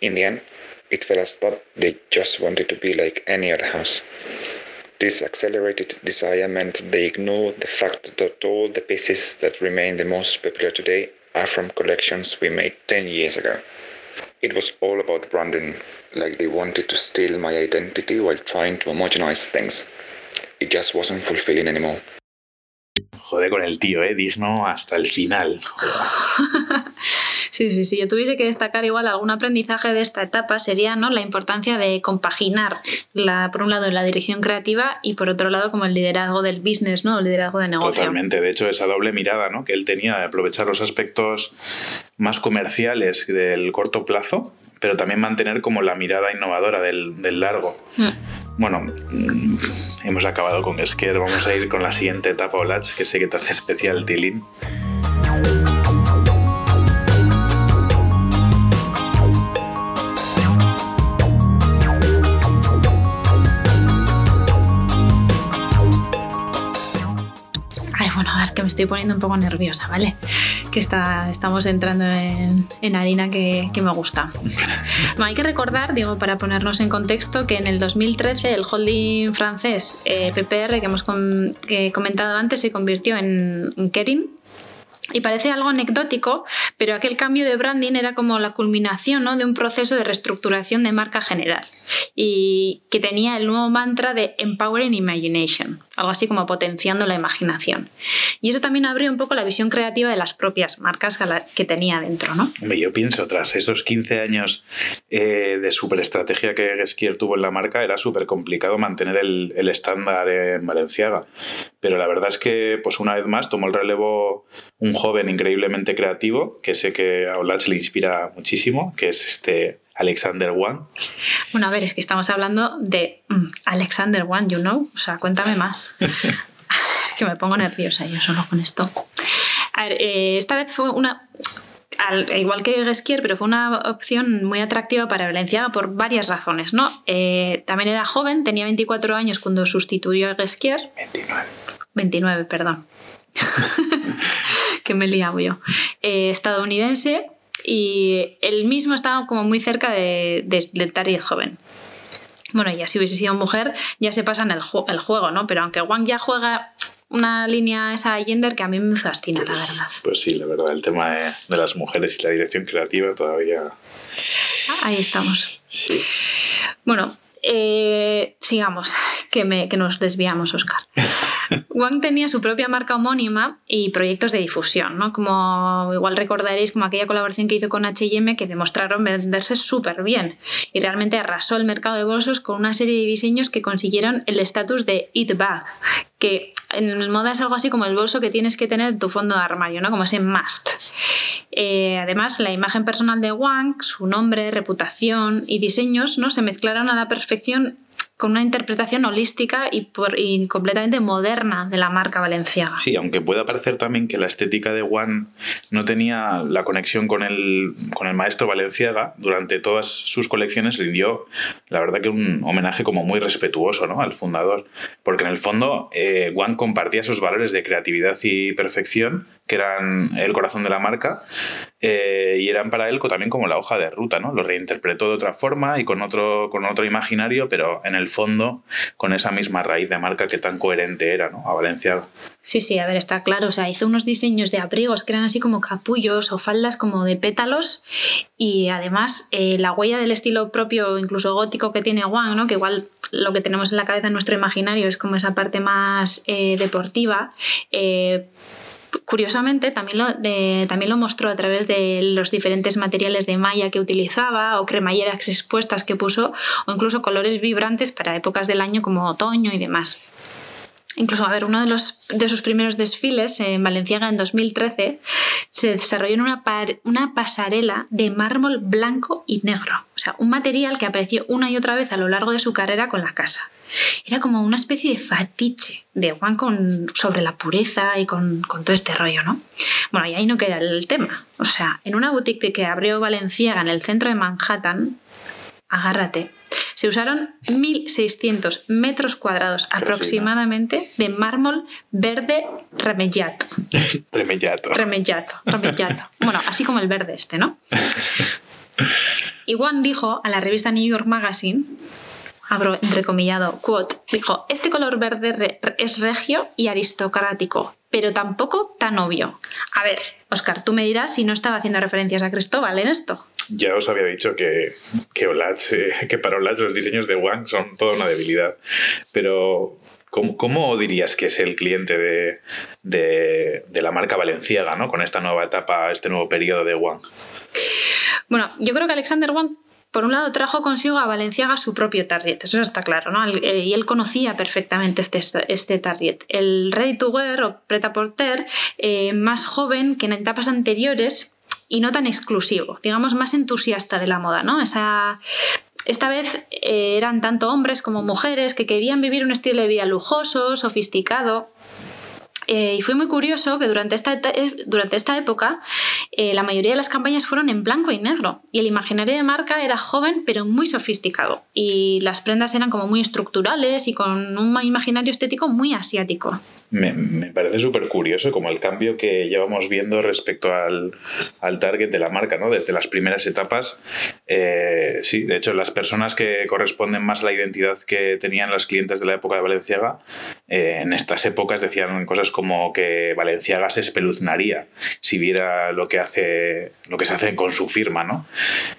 Speaker 3: In the end, it felt as though they just wanted to be like any other house. This accelerated desire meant they ignored the fact that all the pieces that remain the most popular today are from collections we made 10 years ago. It was all about branding, like they wanted to steal my identity while trying to homogenize things. It just wasn't fulfilling anymore.
Speaker 2: Joder con el tío, ¿eh? Digno hasta el final.
Speaker 1: Sí, sí, sí. Yo tuviese que destacar igual algún aprendizaje de esta etapa sería ¿no? la importancia de compaginar, la, por un lado, la dirección creativa y por otro lado, como el liderazgo del business, ¿no? El liderazgo de negocio.
Speaker 2: Totalmente. De hecho, esa doble mirada ¿no? que él tenía de aprovechar los aspectos más comerciales del corto plazo, pero también mantener como la mirada innovadora del, del largo. Mm. Bueno, hemos acabado con Esker. Vamos a ir con la siguiente etapa, Olach, que sé que te hace especial, Tilín.
Speaker 1: Que me estoy poniendo un poco nerviosa, ¿vale? Que está, estamos entrando en, harina que, me gusta. hay que recordar, digo, para ponernos en contexto, que en el 2013 el holding francés eh, PPR que hemos comentado antes se convirtió en, en Kering y parece algo anecdótico, pero aquel cambio de branding era como la culminación ¿no? de un proceso de reestructuración de marca general y que tenía el nuevo mantra de Empowering Imagination, algo así como potenciando la imaginación. Y eso también abrió un poco la visión creativa de las propias marcas que tenía dentro. ¿no?
Speaker 2: yo pienso, tras esos 15 años eh, de superestrategia que Gesquier tuvo en la marca, era súper complicado mantener el, estándar en Valenciaga. Pero la verdad es que, pues una vez más, tomó el relevo un joven increíblemente creativo, que sé que a Olach le inspira muchísimo, que es este Alexander Wang.
Speaker 1: Bueno, a ver, es que estamos hablando de mm, Alexander Wang, you know. O sea, cuéntame más. es que me pongo nerviosa yo solo con esto. A ver, eh, esta vez fue una igual que Gesquier, pero fue una opción muy atractiva para Valenciaga por varias razones. ¿no? Eh, también era joven, tenía 24 años cuando sustituyó a Gesquier.
Speaker 2: 29.
Speaker 1: 29, perdón. que me liado yo. Eh, estadounidense y él mismo estaba como muy cerca de, de, joven. Bueno, ya si hubiese sido mujer, ya se pasa en el, el juego, ¿no? Pero aunque Wang ya juega una línea esa gender que a mí me fascina, la
Speaker 2: pues,
Speaker 1: verdad.
Speaker 2: Pues sí, la verdad, el tema de, las mujeres y la dirección creativa todavía...
Speaker 1: Ahí estamos.
Speaker 2: Sí.
Speaker 1: Bueno, eh, sigamos, que, me, que nos desviamos, Oscar. Wang tenía su propia marca homónima y proyectos de difusión, ¿no? Como igual recordaréis como aquella colaboración que hizo con H&M que demostraron venderse súper bien y realmente arrasó el mercado de bolsos con una serie de diseños que consiguieron el estatus de It Bag, que en moda es algo así como el bolso que tienes que tener en tu fondo de armario, ¿no? Como ese must. Eh, además, la imagen personal de Wang, su nombre, reputación y diseños ¿no? se mezclaron a la perfección con una interpretación holística y, completamente moderna de la marca valenciana.
Speaker 2: Sí, aunque pueda parecer también que la estética de Juan no tenía la conexión con el, con el maestro Valenciaga, durante todas sus colecciones rindió, la verdad que un homenaje como muy respetuoso ¿no? al fundador, porque en el fondo eh, Juan compartía sus valores de creatividad y perfección, que eran el corazón de la marca, eh, y eran para él también como la hoja de ruta, ¿no? Lo reinterpretó de otra forma y con otro, con otro imaginario, pero en el fondo con esa misma raíz de marca que tan coherente era, ¿no? A Valencia.
Speaker 1: Sí, sí, a ver, está claro. O sea, hizo unos diseños de abrigos que eran así como capullos o faldas como de pétalos y además eh, la huella del estilo propio, incluso gótico que tiene Wang, ¿no? Que igual lo que tenemos en la cabeza en nuestro imaginario es como esa parte más eh, deportiva curiosamente también lo, también lo mostró a través de los diferentes materiales de malla que utilizaba o cremalleras expuestas que puso o incluso colores vibrantes para épocas del año como otoño y demás. Incluso, a ver, uno de, sus primeros desfiles en Valenciaga en 2013 se desarrolló en una, una pasarela de mármol blanco y negro. O sea, un material que apareció una y otra vez a lo largo de su carrera con la casa. Era como una especie de fatiche de Juan con, sobre la pureza y con, con, todo este rollo, ¿no? Bueno, y ahí no queda el tema. O sea, en una boutique que abrió Valenciaga en el centro de Manhattan, agárrate, se usaron 1.600 metros cuadrados aproximadamente de mármol verde remellato.
Speaker 2: remellato.
Speaker 1: Remellato, remellato. Bueno, así como el verde este, ¿no? Y Juan dijo a la revista New York Magazine abro entrecomillado, quote, dijo, este color verde es regio y aristocrático, pero tampoco tan obvio. A ver, Oscar, tú me dirás si no estaba haciendo referencias a Cristóbal en esto.
Speaker 2: Ya os había dicho que, que, eh, que para Olach los diseños de Wang son toda una debilidad. Pero, ¿cómo, dirías que es el cliente de, de, la marca valenciaga ¿no? con esta nueva etapa, este nuevo periodo de Wang?
Speaker 1: Bueno, yo creo que Alexander Wang por un lado, trajo consigo a Valenciaga su propio target, eso está claro, ¿no? Eh, y él conocía perfectamente este, este target. El ready to wear o preta porter, eh, más joven que en etapas anteriores y no tan exclusivo, digamos más entusiasta de la moda, ¿no? Esa, esta vez eh, eran tanto hombres como mujeres que querían vivir un estilo de vida lujoso, sofisticado. Eh, y fue muy curioso que durante esta, eh, durante esta época la mayoría de las campañas fueron en blanco y negro. Y el imaginario de marca era joven pero muy sofisticado. Y las prendas eran como muy estructurales y con un imaginario estético muy asiático
Speaker 2: me, me parece súper curioso como el cambio que llevamos viendo respecto al, al, target de la marca, ¿no? Desde las primeras etapas. Eh, sí, de hecho, las personas que corresponden más a la identidad que tenían los clientes de la época de Valenciaga, eh, en estas épocas decían cosas como que Valenciaga se espeluznaría si viera lo que hace, lo que se hace con su firma, ¿no?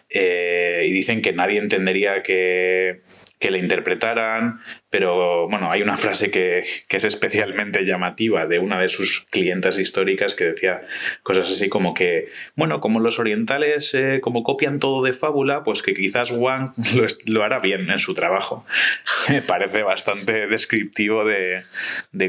Speaker 2: Eh, y dicen que nadie entendería que que le interpretaran, pero bueno, hay una frase que, es especialmente llamativa de una de sus clientas históricas que decía cosas así como que, bueno, como los orientales eh, como copian todo de fábula, pues que quizás Wang lo, hará bien en su trabajo. Me parece bastante descriptivo de,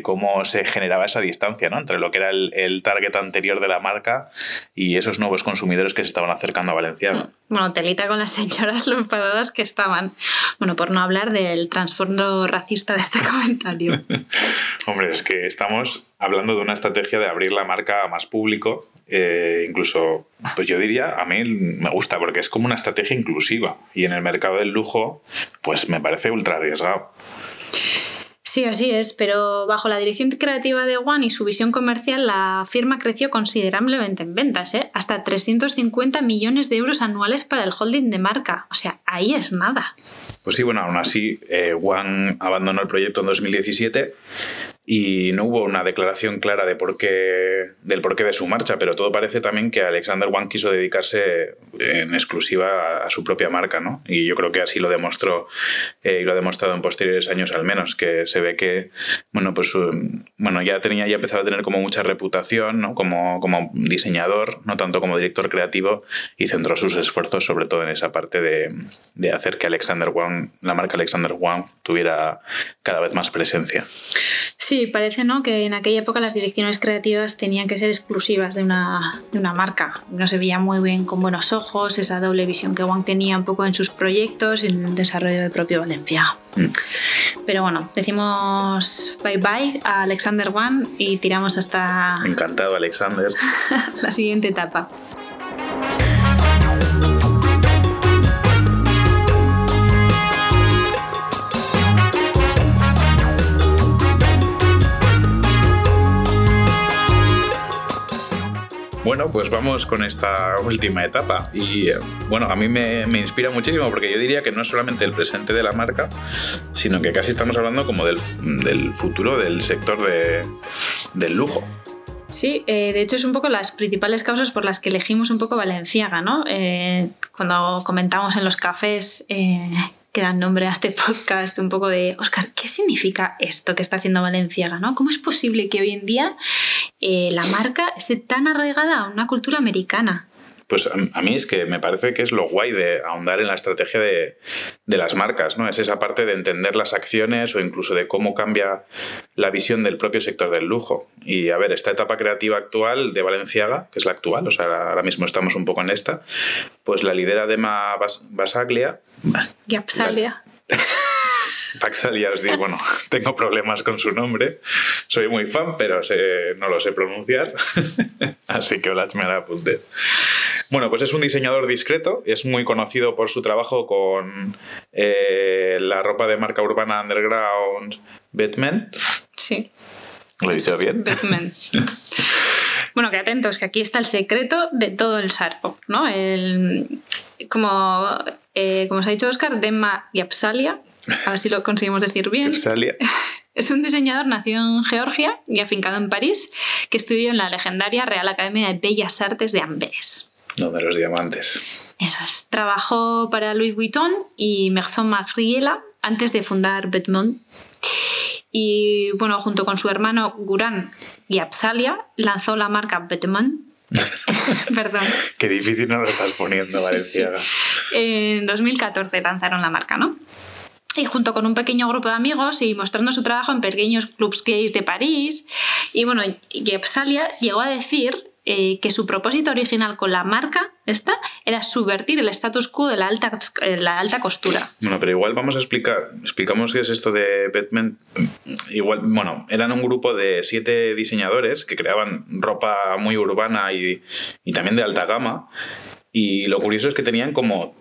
Speaker 2: cómo se generaba esa distancia ¿no? entre lo que era el, target anterior de la marca y esos nuevos consumidores que se estaban acercando a Valenciaga. Mm,
Speaker 1: bueno, telita con las señoras lo enfadadas que estaban. Bueno, por no hablar del trasfondo racista de este comentario.
Speaker 2: Hombre, es que estamos hablando de una estrategia de abrir la marca a más público. Eh, incluso, pues yo diría, a mí me gusta porque es como una estrategia inclusiva. Y en el mercado del lujo, pues me parece ultra arriesgado.
Speaker 1: Sí, así es, pero bajo la dirección creativa de One y su visión comercial, la firma creció considerablemente en ventas, ¿eh? hasta 350 millones de euros anuales para el holding de marca. O sea, ahí es nada.
Speaker 2: Pues sí, bueno, aún así, eh, abandonó el proyecto en 2017 y no hubo una declaración clara de por qué, del porqué de su marcha, pero todo parece también que Alexander Wang quiso dedicarse en exclusiva a, su propia marca, ¿no? Y yo creo que así lo demostró eh, y lo ha demostrado en posteriores años al menos, que se ve que, bueno, pues bueno, ya tenía, ya empezaba a tener como mucha reputación, ¿no? Como, como diseñador, no tanto como director creativo, y centró sus esfuerzos sobre todo en esa parte de, de hacer que Alexander Wang, la marca Alexander Wang, tuviera cada vez más presencia.
Speaker 1: Sí, parece ¿no? que en aquella época las direcciones creativas tenían que ser exclusivas de una, de una marca. No se veía muy bien con buenos ojos esa doble visión que Wang tenía un poco en sus proyectos y en el desarrollo del propio Valencia. Mm. Pero bueno, decimos bye bye a Alexander Wang y tiramos hasta...
Speaker 2: Encantado, Alexander.
Speaker 1: la siguiente etapa.
Speaker 2: Bueno, pues vamos con esta última etapa. Y eh, bueno, a mí me, inspira muchísimo porque yo diría que no es solamente el presente de la marca, sino que casi estamos hablando como del, futuro del sector del lujo.
Speaker 1: Sí, eh, de hecho es un poco las principales causas por las que elegimos un poco Valenciaga, ¿no? Eh, cuando comentamos en los cafés que dan nombre a este podcast, un poco de, Oscar, ¿qué significa esto que está haciendo Valenciaga? ¿no? ¿Cómo es posible que hoy en día eh, la marca esté tan arraigada a una cultura americana?
Speaker 2: Pues a, mí es que me parece que es lo guay de ahondar en la estrategia de, las marcas, ¿no? Es esa parte de entender las acciones o incluso de cómo cambia la visión del propio sector del lujo. Y a ver, esta etapa creativa actual de Valenciaga, que es la actual, o sea, ahora mismo estamos un poco en esta, pues la lidera Dema Basaglia.
Speaker 1: Gapsalia.
Speaker 2: Paxalia os digo, bueno, tengo problemas con su nombre. Soy muy fan, pero no lo sé pronunciar. Así que las me la apunté. Bueno, pues es un diseñador discreto, es muy conocido por su trabajo con eh, la ropa de marca urbana underground Batman.
Speaker 1: Sí.
Speaker 2: ¿Lo dicho bien?
Speaker 1: Batman. bueno, que atentos, que aquí está el secreto de todo el sarpo, ¿no? El, como, eh, como os ha dicho Oscar, Demma Yapsalia, a ver si lo conseguimos decir bien. Es un diseñador nacido en Georgia y afincado en París, que estudió en la legendaria Real Academia de Bellas Artes de Amberes.
Speaker 2: Donde los diamantes.
Speaker 1: Eso es. Trabajó para Louis Vuitton y Merson Magriela antes de fundar Bedmont. Y bueno, junto con su hermano Guran y Apsalia, lanzó la marca Bedmont Perdón.
Speaker 2: Qué difícil no lo estás poniendo, Valenciaga.
Speaker 1: En 2014 lanzaron la marca, ¿no? Y junto con un pequeño grupo de amigos y mostrando su trabajo en pequeños clubs gays de París. Y bueno, Apsalia llegó a decir eh, que su propósito original con la marca esta era subvertir el status quo de la alta, eh, la alta costura.
Speaker 2: Bueno, pero igual vamos a explicar, explicamos qué es esto de Batman. Igual, bueno, eran un grupo de siete diseñadores que creaban ropa muy urbana y, y también de alta gama y lo curioso es que tenían como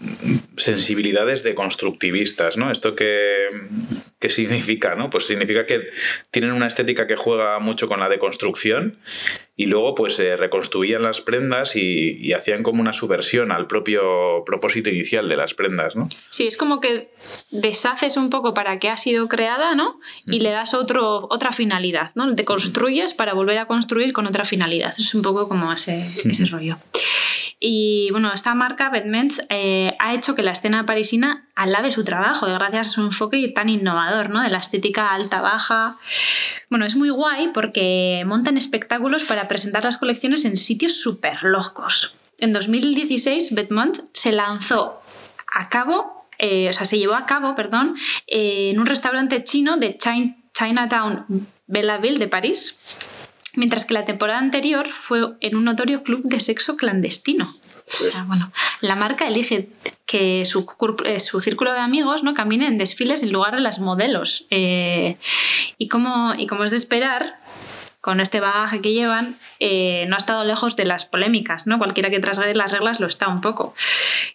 Speaker 2: sensibilidades de constructivistas, ¿no? ¿Esto qué, qué, significa, no? Pues significa que tienen una estética que juega mucho con la deconstrucción y luego pues se reconstruían las prendas y, hacían como una subversión al propio propósito inicial de las prendas, ¿no?
Speaker 1: Sí, es como que deshaces un poco para que ha sido creada, ¿no? Y le das otro, otra finalidad, ¿no? Te construyes para volver a construir con otra finalidad. Es un poco como ese, ese rollo. Y bueno, esta marca, Bedments, eh, ha hecho que la escena parisina alabe su trabajo gracias a su enfoque tan innovador, ¿no? De la estética alta-baja. Bueno, es muy guay porque montan espectáculos para presentar las colecciones en sitios súper locos. En 2016, Bedmont se lanzó a cabo, eh, o sea, se llevó a cabo, perdón, en un restaurante chino de Chinatown Belleville de París mientras que la temporada anterior fue en un notorio club de sexo clandestino. O sea, bueno, la marca elige que su, eh, su, círculo de amigos ¿no? camine en desfiles en lugar de las modelos. Eh, y, como, y como es de esperar, con este bagaje que llevan, eh, no ha estado lejos de las polémicas, ¿no? Cualquiera que trasgrede las reglas lo está un poco.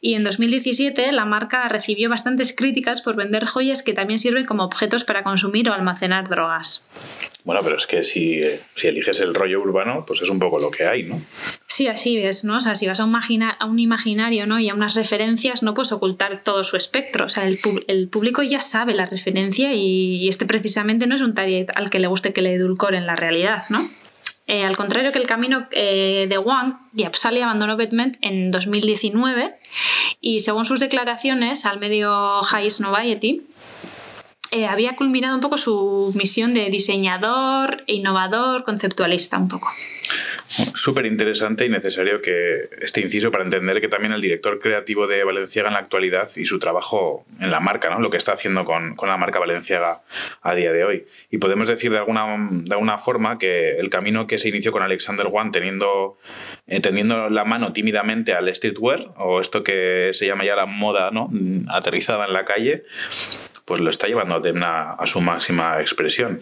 Speaker 1: Y en 2017 la marca recibió bastantes críticas por vender joyas que también sirven como objetos para consumir o almacenar drogas.
Speaker 2: Bueno, pero es que si, si eliges el rollo urbano, pues es un poco lo que hay, ¿no?
Speaker 1: Sí, así es, ¿no? O sea, si vas a un, a un imaginario ¿no? y a unas referencias, no puedes ocultar todo su espectro. O sea, el, el público ya sabe la referencia y, este precisamente no es un target al que le guste que le edulcoren la realidad, ¿no? Eh, al contrario que el camino eh, de Wang, Yapsali abandonó Batman en 2019 y según sus declaraciones al medio High Noviety, eh, había culminado un poco su misión de diseñador, innovador, conceptualista un poco.
Speaker 2: Súper interesante y necesario que este inciso para entender que también el director creativo de Valenciaga en la actualidad y su trabajo en la marca, ¿no? lo que está haciendo con, con la marca Valenciaga a día de hoy. Y podemos decir de alguna, de alguna forma que el camino que se inició con Alexander One teniendo, eh, tendiendo la mano tímidamente al streetwear, o esto que se llama ya la moda ¿no? aterrizada en la calle, pues lo está llevando a su máxima expresión.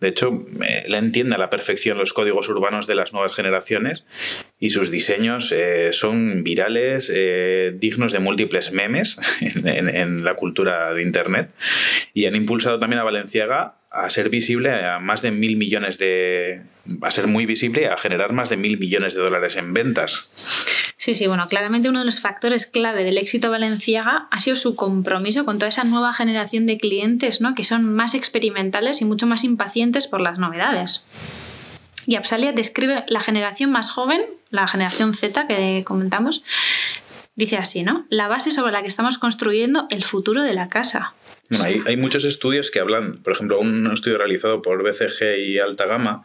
Speaker 2: De hecho, le entiende a la perfección los códigos urbanos de las nuevas generaciones y sus diseños eh, son virales, eh, dignos de múltiples memes en, la cultura de Internet y han impulsado también a Valenciaga a ser visible a más de mil millones de... a ser muy visible, a generar más de mil millones de dólares en ventas.
Speaker 1: Sí, sí, bueno, claramente uno de los factores clave del éxito Valenciaga ha sido su compromiso con toda esa nueva generación de clientes, ¿no? Que son más experimentales y mucho más impacientes por las novedades. Y Apsalia describe la generación más joven, la generación Z que comentamos, dice así, ¿no? La base sobre la que estamos construyendo el futuro de la casa
Speaker 2: hay, muchos estudios que hablan, por ejemplo, un estudio realizado por BCG y Alta Gama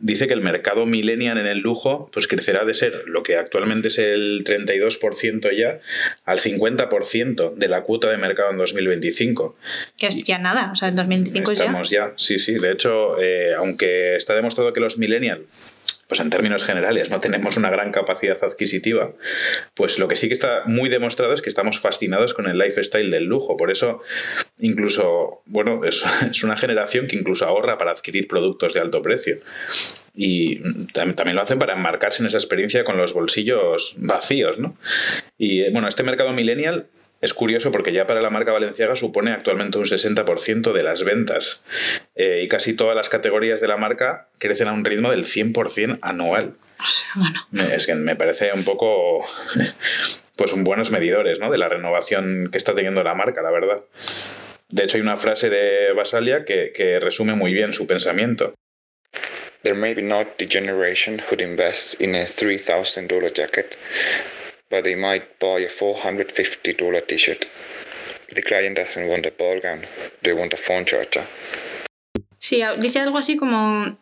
Speaker 2: dice que el mercado millennial en el lujo pues crecerá de ser lo que actualmente es el 32% ya al 50% de la cuota de mercado en 2025.
Speaker 1: Que es ya nada, o sea, en 2025
Speaker 2: estamos ya. Sí, sí, de hecho, eh, aunque está demostrado que los millennials pues en términos generales no tenemos una gran capacidad adquisitiva, pues lo que sí que está muy demostrado es que estamos fascinados con el lifestyle del lujo. Por eso, incluso, bueno, es, una generación que incluso ahorra para adquirir productos de alto precio. Y también lo hacen para enmarcarse en esa experiencia con los bolsillos vacíos, ¿no? Y bueno, este mercado millennial es curioso porque ya para la marca Valenciaga supone actualmente un 60% de las ventas eh, y casi todas las categorías de la marca crecen a un ritmo del 100% anual. Es que me parece un poco pues buenos medidores ¿no? de la renovación que está teniendo la marca, la verdad. De hecho, hay una frase de Basalia que, que resume muy bien su pensamiento.
Speaker 3: There may be not the generation who invests in a $3,000 jacket, but they might buy a $450 t-shirt. The client doesn't want a ball gown, they want a phone charger.
Speaker 1: Sí, dice algo así como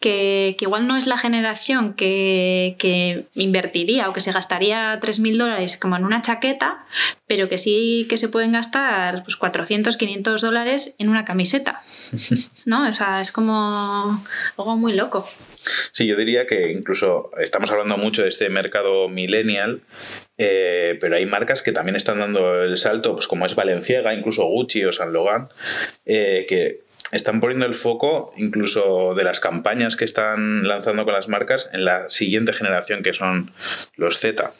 Speaker 1: que, igual no es la generación que, que invertiría o que se gastaría 3.000 dólares como en una chaqueta, pero que sí que se pueden gastar pues, 400, 500 dólares en una camiseta. ¿No? O sea, es como algo muy loco.
Speaker 2: Sí, yo diría que incluso estamos hablando mucho de este mercado millennial, eh, pero hay marcas que también están dando el salto, pues como es Valenciaga, incluso Gucci o San Logan, eh, que están poniendo el foco incluso de las campañas que están lanzando con las marcas en la siguiente generación que son los Z.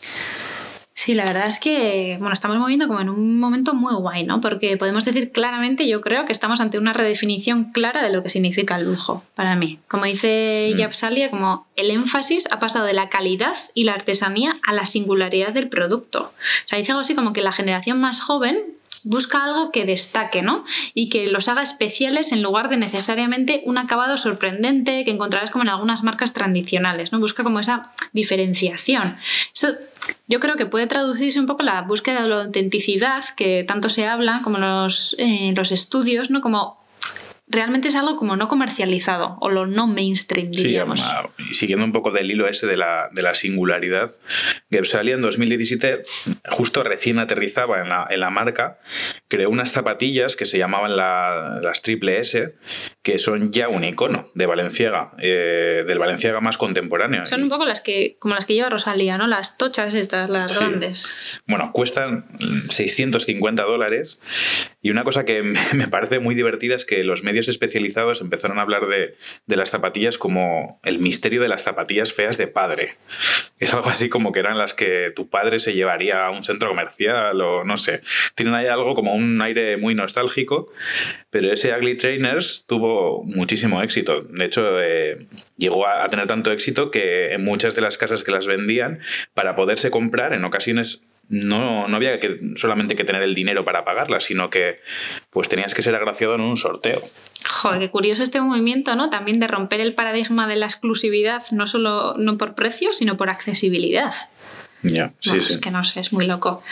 Speaker 1: Sí, la verdad es que bueno, estamos moviendo como en un momento muy guay, ¿no? Porque podemos decir claramente, yo creo que estamos ante una redefinición clara de lo que significa el lujo para mí. Como dice mm. Yapsalia, como el énfasis ha pasado de la calidad y la artesanía a la singularidad del producto. O sea, dice algo así como que la generación más joven busca algo que destaque, ¿no? Y que los haga especiales en lugar de necesariamente un acabado sorprendente que encontrarás como en algunas marcas tradicionales, ¿no? Busca como esa diferenciación. Eso yo creo que puede traducirse un poco la búsqueda de la autenticidad que tanto se habla como los, los estudios, ¿no? Como realmente es algo como no comercializado o lo no mainstream, diríamos.
Speaker 2: Sí, siguiendo un poco del hilo ese de la, de la singularidad, Gebsalia en 2017, justo recién aterrizaba en la, en la, marca, creó unas zapatillas que se llamaban las Triple S, que son ya un icono de Valenciaga, eh, del Valenciaga más contemporáneo.
Speaker 1: Son un poco las que, como las que lleva Rosalía, ¿no? Las tochas estas, las grandes.
Speaker 2: Bueno, cuestan 650 dólares Y una cosa que me parece muy divertida es que los medios especializados empezaron a hablar de, de, las zapatillas como el misterio de las zapatillas feas de padre. Es algo así como que eran las que tu padre se llevaría a un centro comercial o no sé. Tienen ahí algo como un aire muy nostálgico, pero ese Ugly Trainers tuvo muchísimo éxito. De hecho, eh, llegó a, a tener tanto éxito que en muchas de las casas que las vendían, para poderse comprar, en ocasiones no, no había que solamente que tener el dinero para pagarlas, sino que pues tenías que ser agraciado en un sorteo.
Speaker 1: Joder, qué curioso este movimiento, ¿no? También de romper el paradigma de la exclusividad, no solo no por precio, sino por accesibilidad.
Speaker 2: Ya, sí,
Speaker 1: Bueno,
Speaker 2: sí.
Speaker 1: Es que no sé, es muy loco.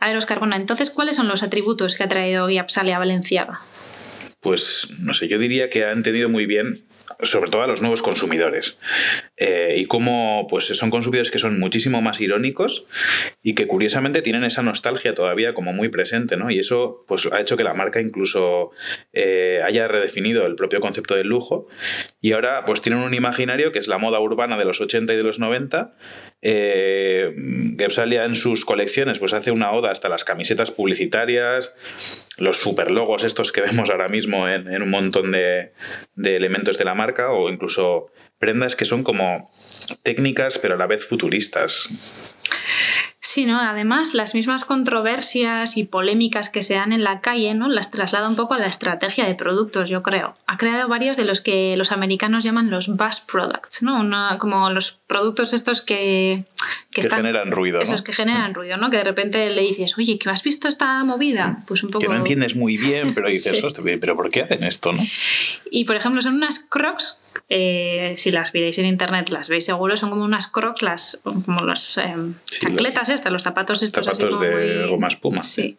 Speaker 1: A ver, Oscar, bueno, entonces, ¿cuáles son los atributos que ha traído Guiapsale a Valenciaga?
Speaker 2: Pues no sé, yo diría que ha entendido muy bien sobre todo a los nuevos consumidores. Eh, y cómo pues, son consumidores que son muchísimo más irónicos y que curiosamente tienen esa nostalgia todavía como muy presente, ¿no? Y eso pues, ha hecho que la marca incluso eh, haya redefinido el propio concepto del lujo y ahora pues tienen un imaginario que es la moda urbana de los 80 y de los 90. Eh, Gepsalia en sus colecciones pues hace una oda hasta las camisetas publicitarias, los super logos estos que vemos ahora mismo en, en un montón de, de elementos de la marca o incluso prendas que son como técnicas pero a la vez futuristas.
Speaker 1: Sí, ¿no? Además, las mismas controversias y polémicas que se dan en la calle, ¿no? Las traslada un poco a la estrategia de productos, yo creo. Ha creado varios de los que los americanos llaman los buzz products, ¿no? Una, como los productos estos que...
Speaker 2: Que, están, generan ruido.
Speaker 1: Esos
Speaker 2: ¿no?
Speaker 1: que generan ruido, ¿no? Que de repente le dices, oye, ¿que has visto esta movida? Pues un poco...
Speaker 2: Que no entiendes muy bien, pero dices,
Speaker 1: Sí.
Speaker 2: "Hostia, pero ¿por qué hacen esto, no?
Speaker 1: Y por ejemplo, son unas crocs. eh, si las miráis en internet, las veis seguro, son como unas crocs, las, como las eh,
Speaker 2: Sí,
Speaker 1: chancletas estas, los zapatos estos así
Speaker 2: Zapatos
Speaker 1: como
Speaker 2: de
Speaker 1: muy-
Speaker 2: goma espuma.
Speaker 1: Sí.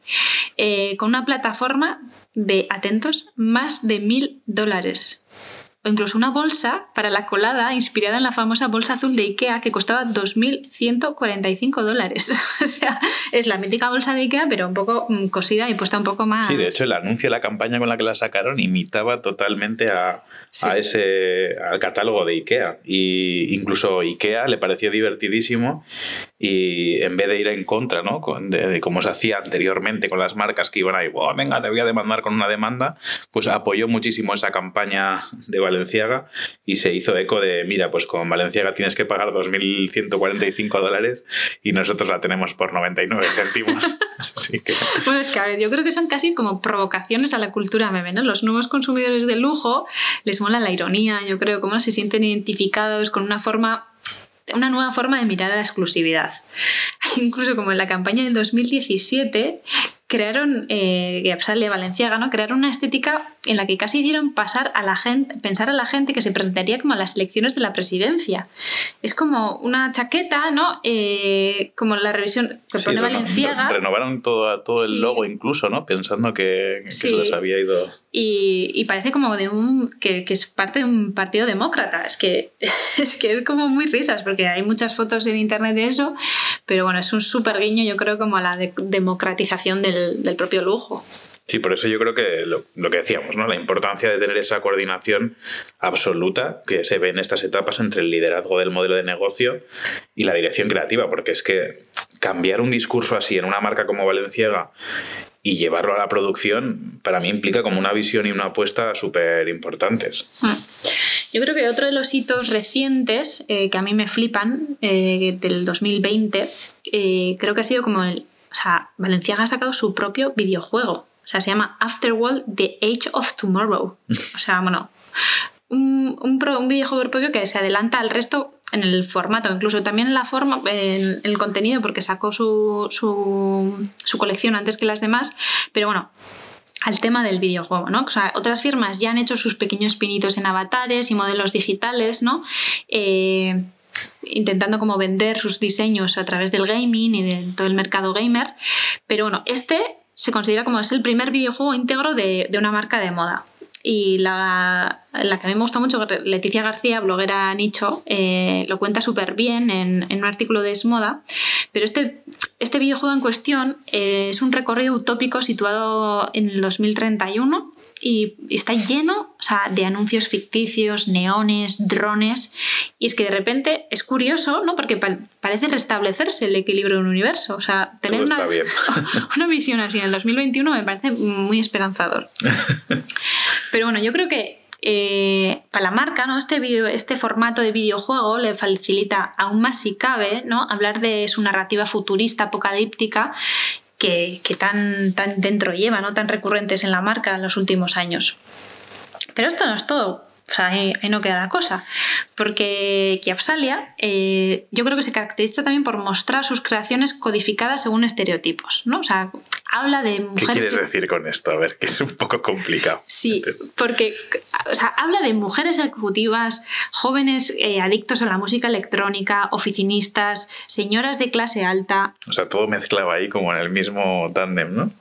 Speaker 1: Eh, con una plataforma de, atentos, más de mil dólares. O incluso una bolsa para la colada inspirada en la famosa bolsa azul de Ikea que costaba 2.145 dólares. o sea, es la mítica bolsa de Ikea, pero un poco mm, cosida y puesta un poco más.
Speaker 2: Sí, de hecho, el anuncio la campaña con la que la sacaron imitaba totalmente a,
Speaker 1: Sí.
Speaker 2: a ese, al catálogo de IKEA. Y incluso IKEA le pareció divertidísimo y en vez de ir en contra, ¿no? De, de cómo se hacía anteriormente con las marcas que iban ahí, "Buah, venga, te voy a demandar con una demanda, pues apoyó muchísimo esa campaña de Valenciaga y se hizo eco de, mira, pues con Valenciaga tienes que pagar 2.145 dólares y nosotros la tenemos por 99 céntimos. Así que...
Speaker 1: Bueno, es que a ver, yo creo que son casi como provocaciones a la cultura meme, ¿no? Los nuevos consumidores de lujo les mola la ironía, yo creo, cómo se sienten identificados con una forma una nueva forma de mirar a la exclusividad. Incluso como en la campaña del 2017 crearon eh, Gapsalia Valenciaga, ¿no? Crearon una estética en la que casi hicieron pasar a la gente, pensar a la gente que se presentaría como a las elecciones de la presidencia. Es como una chaqueta, ¿no? Eh, como la revisión que
Speaker 2: Sí,
Speaker 1: pone
Speaker 2: reno-
Speaker 1: Valenciaga.
Speaker 2: Renovaron todo, todo el
Speaker 1: Sí.
Speaker 2: logo incluso, ¿no? Pensando que, que
Speaker 1: Sí.
Speaker 2: se les había ido...
Speaker 1: Y, y parece como de un que, que es parte de un partido demócrata. Es que, es que es como muy risas, porque hay muchas fotos en internet de eso, pero bueno, es un súper guiño, yo creo, como a la de- democratización del, del propio lujo.
Speaker 2: Sí, por eso yo creo que lo, lo que decíamos, ¿no? La importancia de tener esa coordinación absoluta que se ve en estas etapas entre el liderazgo del modelo de negocio y la dirección creativa, porque es que cambiar un discurso así en una marca como Valenciaga y llevarlo a la producción, para mí implica como una visión y una apuesta súper importantes.
Speaker 1: Mm. Yo creo que otro de los hitos recientes eh, que a mí me flipan eh, del 2020, eh, creo que ha sido como el. O sea, Valenciaga ha sacado su propio videojuego. O sea, se llama Afterworld The Age of Tomorrow. O sea, bueno, un, un, pro- un videojuego propio que se adelanta al resto en el formato, incluso también en la forma, en el contenido, porque sacó su, su, su colección antes que las demás. Pero bueno, al tema del videojuego, ¿no? O sea, otras firmas ya han hecho sus pequeños pinitos en avatares y modelos digitales, ¿no? Eh, intentando como vender sus diseños a través del gaming y de todo el mercado gamer. Pero bueno, este se considera como es el primer videojuego íntegro de, de una marca de moda. Y la, la que a mí me gusta mucho, Leticia García, bloguera nicho, eh, lo cuenta súper bien en, en un artículo de Esmoda. Pero este, este videojuego en cuestión eh, es un recorrido utópico situado en el 2031 y está lleno o sea, de anuncios ficticios, neones, drones. Y es que de repente es curioso, ¿no? Porque parece restablecerse el equilibrio de un universo. O sea, tener una, una visión así en el 2021 me parece muy esperanzador. Pero bueno, yo creo que eh, para la marca, ¿no? Este, video, este formato de videojuego le facilita aún más si cabe ¿no? hablar de su narrativa futurista, apocalíptica, que, tan, tan dentro lleva, ¿no? tan recurrentes en la marca en los últimos años. Pero esto no es todo. O sea, ahí, no queda la cosa. Porque Chiapsalia eh, yo creo que se caracteriza también por mostrar sus creaciones codificadas según estereotipos, ¿no? O sea, habla de mujeres...
Speaker 2: ¿Qué quieres decir con esto? A ver, que es un poco complicado.
Speaker 1: Sí, porque o sea, habla de mujeres ejecutivas, jóvenes eh, adictos a la música electrónica, oficinistas, señoras de clase alta...
Speaker 2: O sea, todo mezclado ahí como en el mismo tándem, ¿no?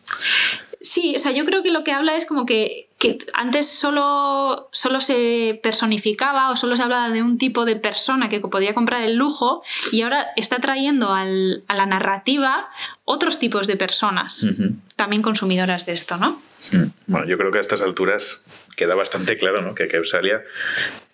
Speaker 1: Sí, o sea, yo creo que lo que habla es como que que antes solo, solo se personificaba o solo se hablaba de un tipo de persona que podía comprar el lujo y ahora está trayendo a la narrativa otros tipos de personas, también consumidoras de esto, ¿no?
Speaker 2: Bueno, yo creo que a estas alturas queda bastante claro ¿no? que Keusalia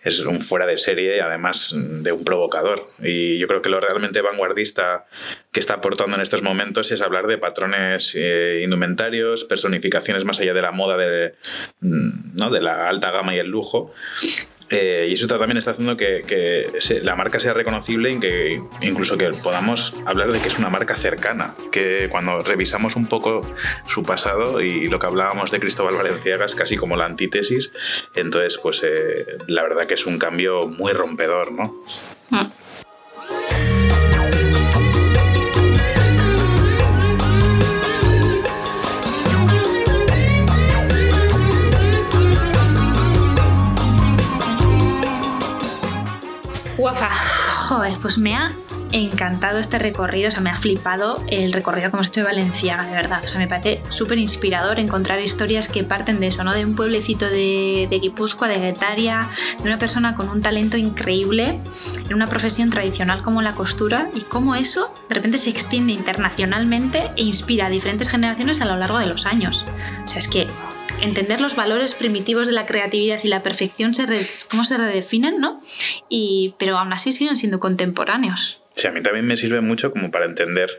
Speaker 2: es un fuera de serie además de un provocador. Y yo creo que lo realmente vanguardista que está aportando en estos momentos es hablar de patrones eh, indumentarios, personificaciones más allá de la moda de, mm, ¿no? de la alta gama y el lujo eh, y eso también está haciendo que, la marca sea reconocible y que incluso que podamos hablar de que es una marca cercana, que cuando revisamos un poco su pasado y lo que hablábamos de Cristóbal Valenciaga es casi como la antítesis, entonces pues eh, la verdad que es un cambio muy rompedor, ¿no? Mm.
Speaker 1: Guafa. Joder, pues me ha encantado este recorrido, o sea, me ha flipado el recorrido que hemos hecho de Valenciaga, de verdad. O sea, me parece súper inspirador encontrar historias que parten de eso, ¿no? De un pueblecito de, de Guipúzcoa, de Guetaria, de una persona con un talento increíble, en una profesión tradicional como la costura, y cómo eso de repente se extiende internacionalmente e inspira a diferentes generaciones a lo largo de los años. O sea, es que entender los valores primitivos de la creatividad y la perfección, se cómo se redefinen, ¿no? Y, pero aún así siguen siendo contemporáneos.
Speaker 2: Sí, a mí también me sirve mucho como para entender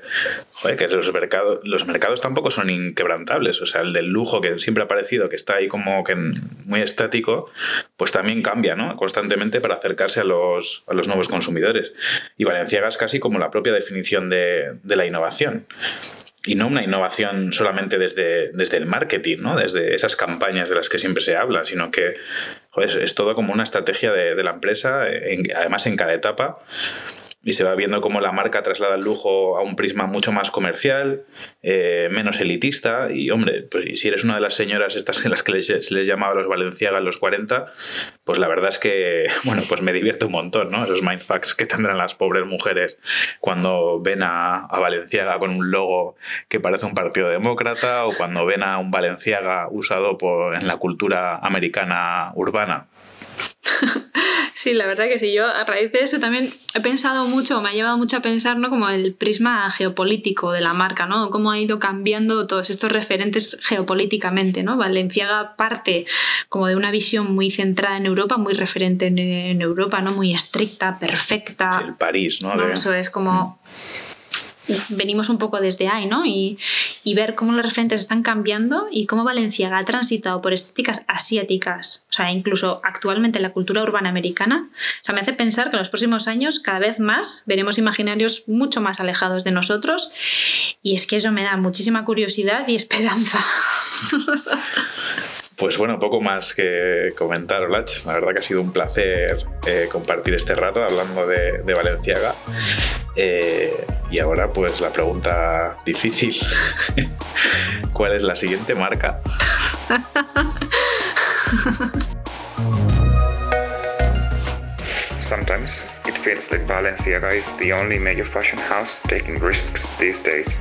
Speaker 2: que los mercados, los mercados tampoco son inquebrantables. O sea, el del lujo que siempre ha parecido que está ahí como que muy estático, pues también cambia ¿no? constantemente para acercarse a los, a los nuevos consumidores. Y Valenciaga es casi como la propia definición de, de la innovación y no una innovación solamente desde, desde el marketing, ¿no? desde esas campañas de las que siempre se habla, sino que es todo como una estrategia de, de la empresa, además en cada etapa, y se va viendo cómo la marca traslada el lujo a un prisma mucho más comercial, eh, menos elitista. Y hombre, pues, si eres una de las señoras estas en las que se les llamaba los Valenciaga en los 40, pues la verdad es que, bueno, pues me divierte un montón, ¿no? Esos mindfucks que tendrán las pobres mujeres cuando ven a, Valenciaga con un logo que parece un partido demócrata o cuando ven a un Valenciaga usado por, en la cultura americana urbana.
Speaker 1: Sí, la verdad que sí. Yo a raíz de eso también he pensado mucho, me ha llevado mucho a pensar, ¿no? Como el prisma geopolítico de la marca, ¿no? Cómo ha ido cambiando todos estos referentes geopolíticamente, ¿no? Valenciaga parte como de una visión muy centrada en Europa, muy referente en, Europa, ¿no? Muy estricta, perfecta.
Speaker 2: el París, ¿no?
Speaker 1: Eso es como... Mm venimos un poco desde ahí, ¿no? Y, ver cómo los referentes están cambiando y cómo Valenciaga ha transitado por estéticas asiáticas, o sea, incluso actualmente la cultura urbana americana, o sea, me hace pensar que en los próximos años cada vez más veremos imaginarios mucho más alejados de nosotros y es que eso me da muchísima curiosidad y esperanza.
Speaker 2: Pues bueno, poco más que comentar, Blach. La verdad que ha sido un placer eh, compartir este rato hablando de, Valenciaga. Eh, y ahora, pues la pregunta difícil: ¿Cuál es la siguiente marca?
Speaker 3: Sometimes it feels like Balenciaga is the only major fashion house taking risks these days.